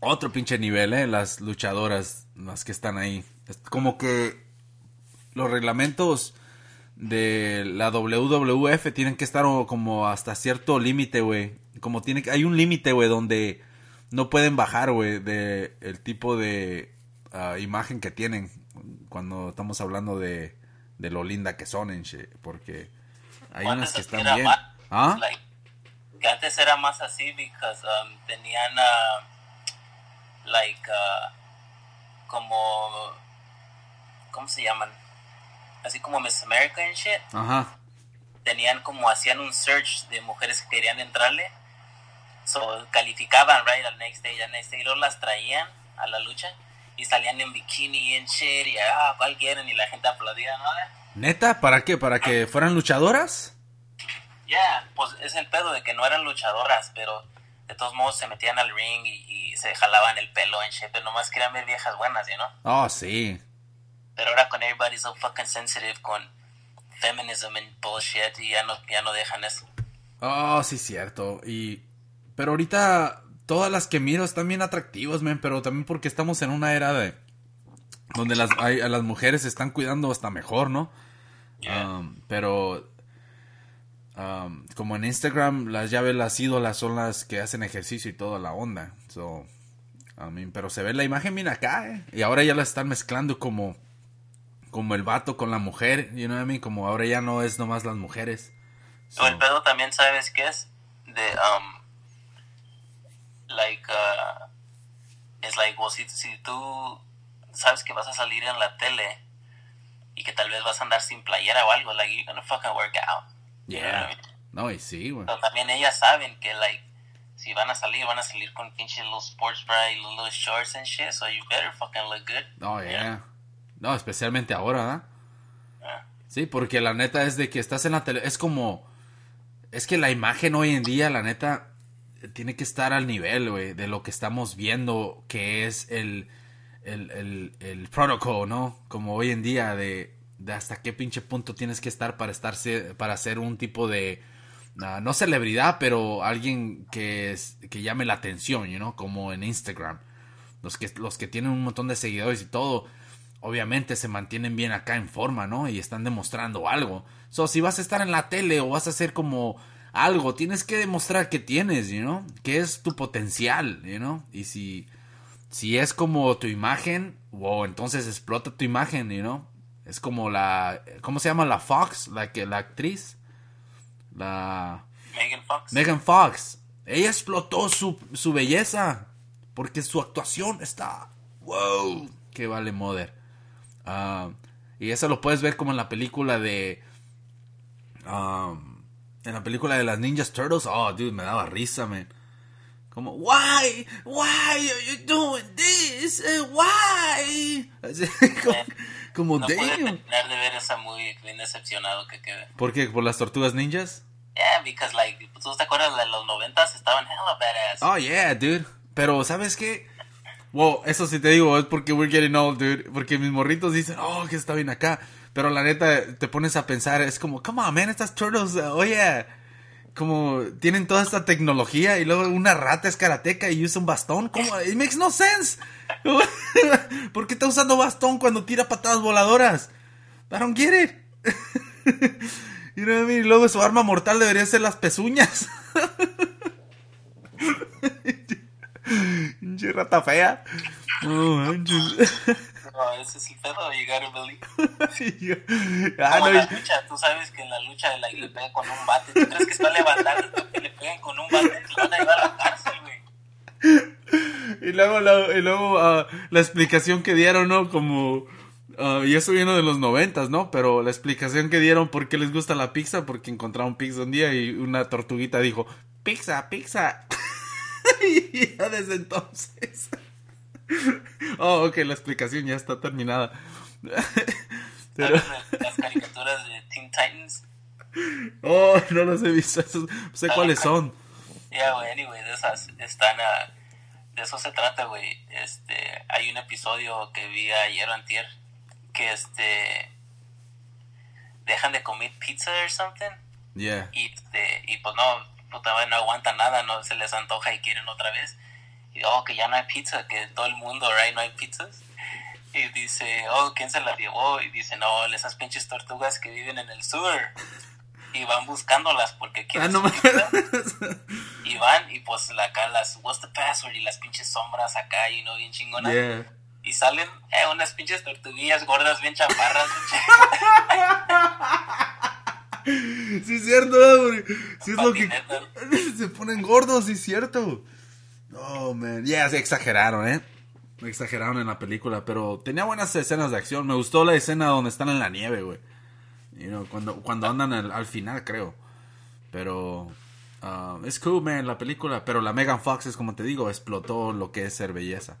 otro pinche nivel, eh. Las luchadoras, las que están ahí. Como que los reglamentos de la WWF tienen que estar como hasta cierto límite, güey. Como tiene que, hay un límite, güey, donde no pueden bajar, güey, de el tipo de ah, imagen que tienen cuando estamos hablando de, de lo linda que son en shit, porque hay unas que están bien.
más,
¿Ah?
like, que antes era más así because um, tenían uh, like uh, como ¿cómo se llaman? Así como Miss America and shit.
Ajá.
Tenían como hacían un search de mujeres que querían entrarle. So calificaban, right, al next day, al next day, y luego las traían a la lucha y salían en bikini y en shit y ah, ¿cuál quieren? Y la gente aplaudía, ¿no?
¿Neta? ¿Para qué? ¿Para que fueran luchadoras?
Ya, pues es el pedo de que no eran luchadoras, pero de todos modos se metían al ring y, y se jalaban el pelo en shape, nomás querían ver viejas buenas, ¿no?
Oh, sí.
Pero ahora con everybody so fucking sensitive con feminism and bullshit y ya no, ya no dejan eso.
Oh, sí, cierto. Y. Pero ahorita todas las que miro están bien atractivas, men. Pero también porque estamos en una era de. Donde las, hay- a las mujeres se están cuidando hasta mejor, ¿no?
Yeah.
Um, pero. um, como en Instagram, las llaves, las ídolas son las que hacen ejercicio y toda la onda. So. I mean, pero se ve la imagen bien acá, ¿eh? Y ahora ya la están mezclando como. Como el vato con la mujer, you know what I mean? Como ahora ya no es nomás las mujeres. So-
O el pedo también, ¿sabes qué es? De, um, like, uh, es like, well, si, si tú sabes que vas a salir en la tele y que tal vez vas a andar sin playera o algo, like, you're gonna fucking work out. You know I
Yeah.
mean?
No, y sí, güey.
Pero también ellas saben que, like, si van a salir, van a salir con pinche little sports bra y little shorts and shit, so you better fucking look good.
Oh, yeah. No, especialmente ahora.
Yeah.
Sí, porque la neta es de que estás en la tele. Es como. Es que la imagen hoy en día, la neta, tiene que estar al nivel, güey, de lo que estamos viendo, que es el. El, el, el protocol, ¿no? Como hoy en día, de, de hasta qué pinche punto tienes que estar para estar para ser un tipo de. ah, no celebridad, pero alguien que, que llame la atención, know? Como en Instagram. Los que, los que tienen un montón de seguidores y todo, obviamente se mantienen bien acá en forma, ¿no? Y están demostrando algo. So, si vas a estar en la tele o vas a hacer como algo, tienes que demostrar que tienes, you know? Que es tu potencial, you know? Y si, si es como tu imagen, wow, entonces explota tu imagen, you know? Es como la, ¿cómo se llama? La Fox, la que, la actriz. La...
Megan Fox.
Megan Fox. Ella explotó su, su belleza. Porque su actuación está. ¡Wow! que vale mother. Ah, y eso lo puedes ver como en la película de... um, en la película de las Ninjas Turtles. Oh, dude, me daba risa, man. Como, why, why are you doing this? Eh, Why? Así, como, como,
No
damn.
terminar de ver esa movie, bien decepcionado que quedé.
¿Por qué? ¿Por las tortugas ninjas?
Yeah, because like, ¿tú te acuerdas de los noventas? Estaban hella badass.
Oh, yeah, dude. Pero, ¿sabes qué? Wow, eso sí te digo, es porque we're getting old, dude. Porque mis morritos dicen, oh, que está bien acá. Pero la neta, te pones a pensar, es como, come on, man, estas turtles, uh, oye, como tienen toda esta tecnología y luego una rata es karateca y usa un bastón. ¿Cómo? It makes no sense. ¿Por qué está usando bastón cuando tira patadas voladoras? I don't get it. You know what I mean? Y luego su arma mortal debería ser las pezuñas. Rata fea. Manches.
No, ese es el pedo, you gotta believe.
ah,
Como
no,
en la
y-
lucha, tú sabes que en la lucha like, le pegan con un bate. ¿Tú crees que está levantando que le peguen con un bate? Van a llevar a la cárcel, güey.
y luego, la, y luego ah, la explicación que dieron, ¿no? Como... ah, y eso vino de los noventas, ¿no? Pero la explicación que dieron por qué les gusta la pizza, porque encontraron pizza un día y una tortuguita dijo, pizza, pizza. y ya desde entonces... oh, ok, la explicación ya está terminada. Pero...
¿Sabes de las caricaturas de Teen Titans?
Oh, no los he visto. sé cuáles son.
Yeah, güey, anyway, de esas están a... De eso se trata, güey. Este, hay un episodio que vi ayer o antier que este... Dejan de comer pizza or something
Yeah.
y, este, y pues no, puta no aguantan nada, no se les antoja y quieren otra vez. Y oh, que ya no hay pizza, que todo el mundo, right, no hay pizzas. Y dice, oh, ¿quién se la llevó? Y dice, no, esas pinches tortugas que viven en el sewer. Y van buscándolas porque
Ah,
quieren
no
su pizza. Y van y pues acá las, what's the password? Y las pinches sombras acá y no bien chingonas.
Yeah.
Y salen eh, unas pinches tortuguillas gordas bien chaparras.
Sí, es cierto, güey. Sí, es lo que. Se ponen gordos, sí, es cierto. Oh, man. Yeah, sí, exageraron, ¿eh? Exageraron en la película, pero tenía buenas escenas de acción. Me gustó la escena donde están en la nieve, güey. You know, cuando, cuando andan al, al final, creo. Pero. ah, es cool, man, la película. Pero la Megan Fox, es como te digo, explotó lo que es ser belleza.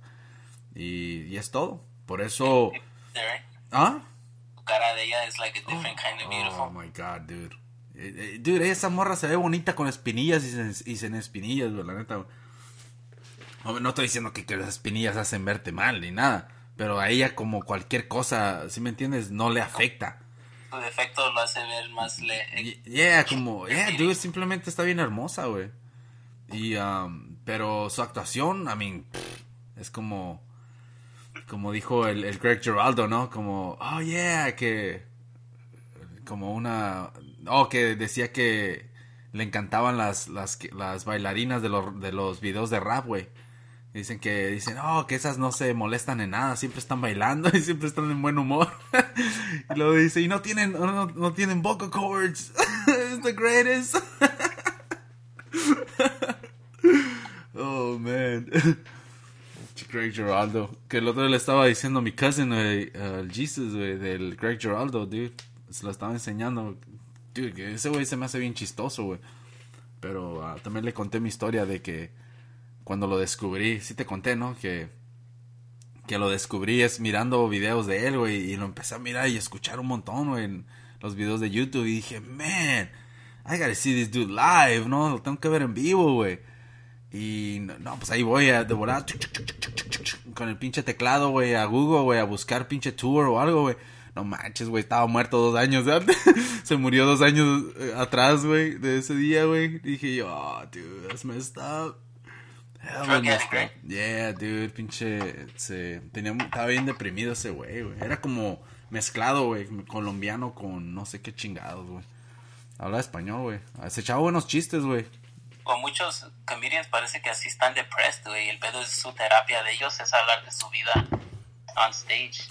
Y, y es todo. Por eso. ¿Ah?
Cara de ella es like a different kind of
Oh
beautiful.
my god, dude. Eh, eh, Dude, esa morra se ve bonita con espinillas y sin, y sin espinillas, güey, la neta. Hombre, No estoy diciendo que, que las espinillas hacen verte mal ni nada. Pero a ella, como cualquier cosa, si me entiendes, no le afecta.
Su defecto lo hace ver más le...
Yeah, como, yeah, dude, simplemente está bien hermosa, güey. Y, um, pero su actuación, I mean, pff, es como, como dijo el, el Greg Giraldo, ¿no? Como, oh, yeah, que, como una, oh, que decía que le encantaban las, las bailarinas de los, de los videos de rap, güey. Dicen que, dicen, oh, que esas no se molestan en nada, siempre están bailando y siempre están en buen humor. y luego dice, y no tienen, no, no- tienen vocal cords. It's the greatest. oh, man. Greg Giraldo. Que el otro le estaba diciendo a mi cousin, güey, al Jesus, güey, del Greg Giraldo, dude. Se lo estaba enseñando. Dude, ese güey se me hace bien chistoso, güey. Pero ah, también le conté mi historia de que cuando lo descubrí, sí te conté, ¿no? Que, que lo descubrí es mirando videos de él, güey. Y lo empecé a mirar y escuchar un montón, güey, en los videos de YouTube. Y dije, man, I gotta see this dude live, ¿no? Lo tengo que ver en vivo, güey. Y no, pues ahí voy a devorar con el pinche teclado, güey, a Google, güey, a buscar pinche tour o algo, güey. No manches, güey, estaba muerto dos años antes. Se murió dos años eh, atrás, güey, de ese día, güey. Dije yo, oh, dude, that's messed up. Hell. Yeah, dude, pinche, se, tenía, estaba bien deprimido ese güey, güey. Era como mezclado, güey, colombiano con no sé qué chingados, güey. Habla español, güey. Se echaba buenos chistes, güey.
Con muchos comedians parece que así están depressed, güey. El pedo es su terapia de ellos, es hablar de su vida on stage.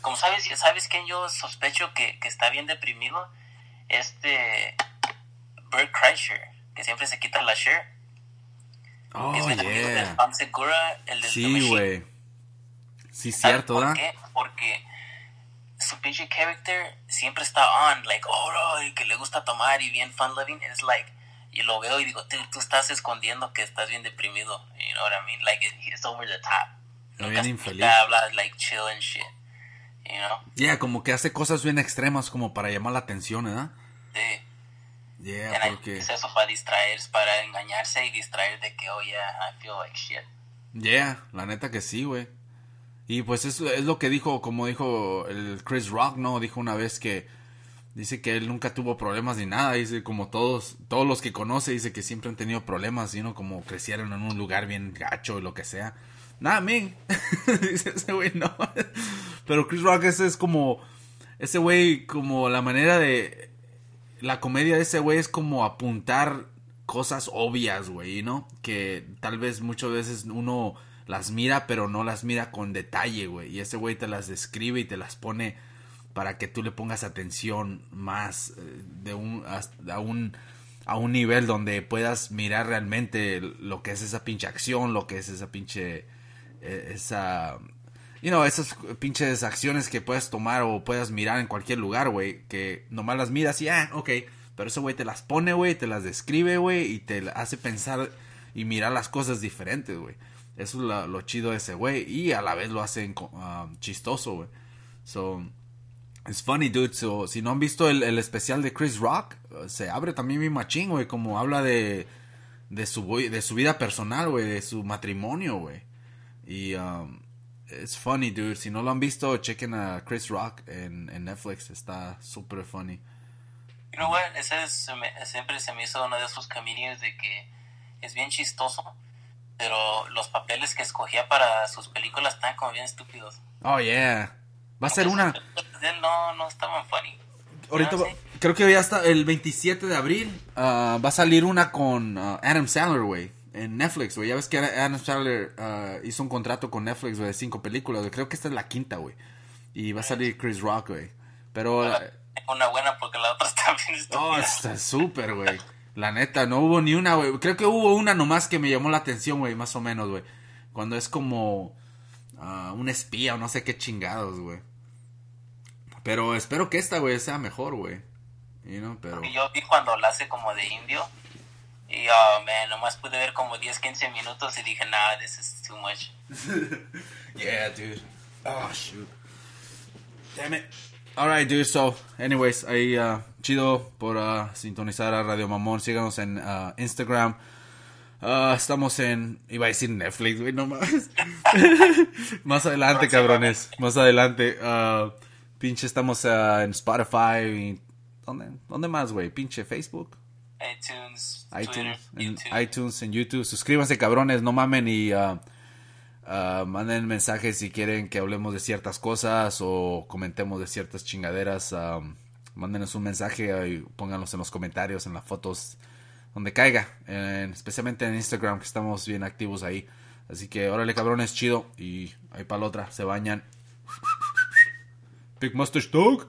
Como sabes, ¿sabes quién yo sospecho que, que está bien deprimido? Este... Bert Kreischer, que siempre se quita la shirt.
Oh,
es bien amigo de
yeah.
Tom Segura, el del
Sí, güey. Sí,
¿Sabes
cierto,
por qué? Porque su pinche character siempre está on, like, oh, no, y que le gusta tomar y bien fun living. Es like, y lo veo y digo, tú, tú estás escondiendo que estás bien deprimido. You know what I mean? Like, it's over the top. Nunca-
bien infeliz.
habla, like, chill and shit. You know?
Yeah, como que hace cosas bien extremas como para llamar la atención, ¿verdad?
Sí.
Yeah,
And
porque...
Es eso para distraer, es para engañarse y distraer de que, oh, yeah, I feel like shit.
Yeah, la neta que sí, güey. Y pues es, es lo que dijo, como dijo el Chris Rock, ¿no? Dijo una vez que dice que él nunca tuvo problemas ni nada. Dice como todos, todos los que conoce, dice que siempre han tenido problemas, ¿no? Como crecieron en un lugar bien gacho y lo que sea. Nada, men. dice ese güey, no. Pero Chris Rock ese es como, ese güey, como la manera de, la comedia de ese güey es como apuntar cosas obvias, güey, ¿no? Que tal vez muchas veces uno las mira, pero no las mira con detalle, güey. Y ese güey te las describe y te las pone para que tú le pongas atención más eh, de un a un a un nivel donde puedas mirar realmente lo que es esa pinche acción, lo que es esa pinche eh, esa you know, esas pinches acciones que puedes tomar o puedas mirar en cualquier lugar, güey, que nomás las miras y ah, ok, pero ese güey te las pone, güey, te las describe, güey, y te hace pensar y mirar las cosas diferentes, güey. Eso es lo chido de ese güey y a la vez lo hacen co- ah, chistoso, güey. So, it's funny, dude. So, si no han visto el, especial de Chris Rock, se abre también mi machín, güey, como habla de de su de su vida personal, güey, de su matrimonio, güey. Y um, it's funny, dude. Si no lo han visto, chequen a Chris Rock en, en Netflix. Está súper funny.
You know what? Ese es- siempre se me hizo uno de esos comedians de que es bien chistoso, pero los papeles que escogía para sus películas están como bien estúpidos.
Oh, yeah. Va a ser una...
No, no estaban funny.
Ahorita
Ah,
va-
sí.
creo que ya está el 27 de abril. ah, va a salir una con ah, Adam Sandler, güey. En Netflix, güey. Ya ves que Adam Sandler ah, hizo un contrato con Netflix, güey, de cinco películas. Creo que esta es la quinta, güey. Y va a salir Chris Rock, güey. Pero...
Una buena porque la otra está bien
Oh,
estúpida.
está súper, güey. La neta, no hubo ni una, güey. Creo que hubo una nomás que me llamó la atención, güey, más o menos, güey. Cuando es como ah, un espía o no sé qué chingados, güey. Pero espero que esta, güey, sea mejor, güey. You know, pero...
Y yo vi cuando la hace como de indio. Y, oh, man, nomás pude ver como 10, 15 minutos y dije, nah, this is too much.
Yeah, dude. Oh, shoot. Damn it. Alright, dude. So, anyways, ahí, uh, chido por uh, sintonizar a Radio Mamón. Síganos en uh, Instagram. Uh, estamos en. Iba a decir Netflix, güey, no más. más adelante, cabrones. Más adelante. Uh, pinche, estamos uh, en Spotify. Y, ¿dónde, ¿Dónde más, güey? Pinche Facebook
iTunes,
iTunes,
Twitter,
en
YouTube.
iTunes, en YouTube. Suscríbanse, cabrones, no mamen y uh, uh, manden mensajes si quieren que hablemos de ciertas cosas o comentemos de ciertas chingaderas. Um, mándenos un mensaje y pónganlos en los comentarios, en las fotos, donde caiga, en- especialmente en Instagram, que estamos bien activos ahí. Así que órale, cabrones, chido. Y ahí para la otra, se bañan. Big Mustache Dog.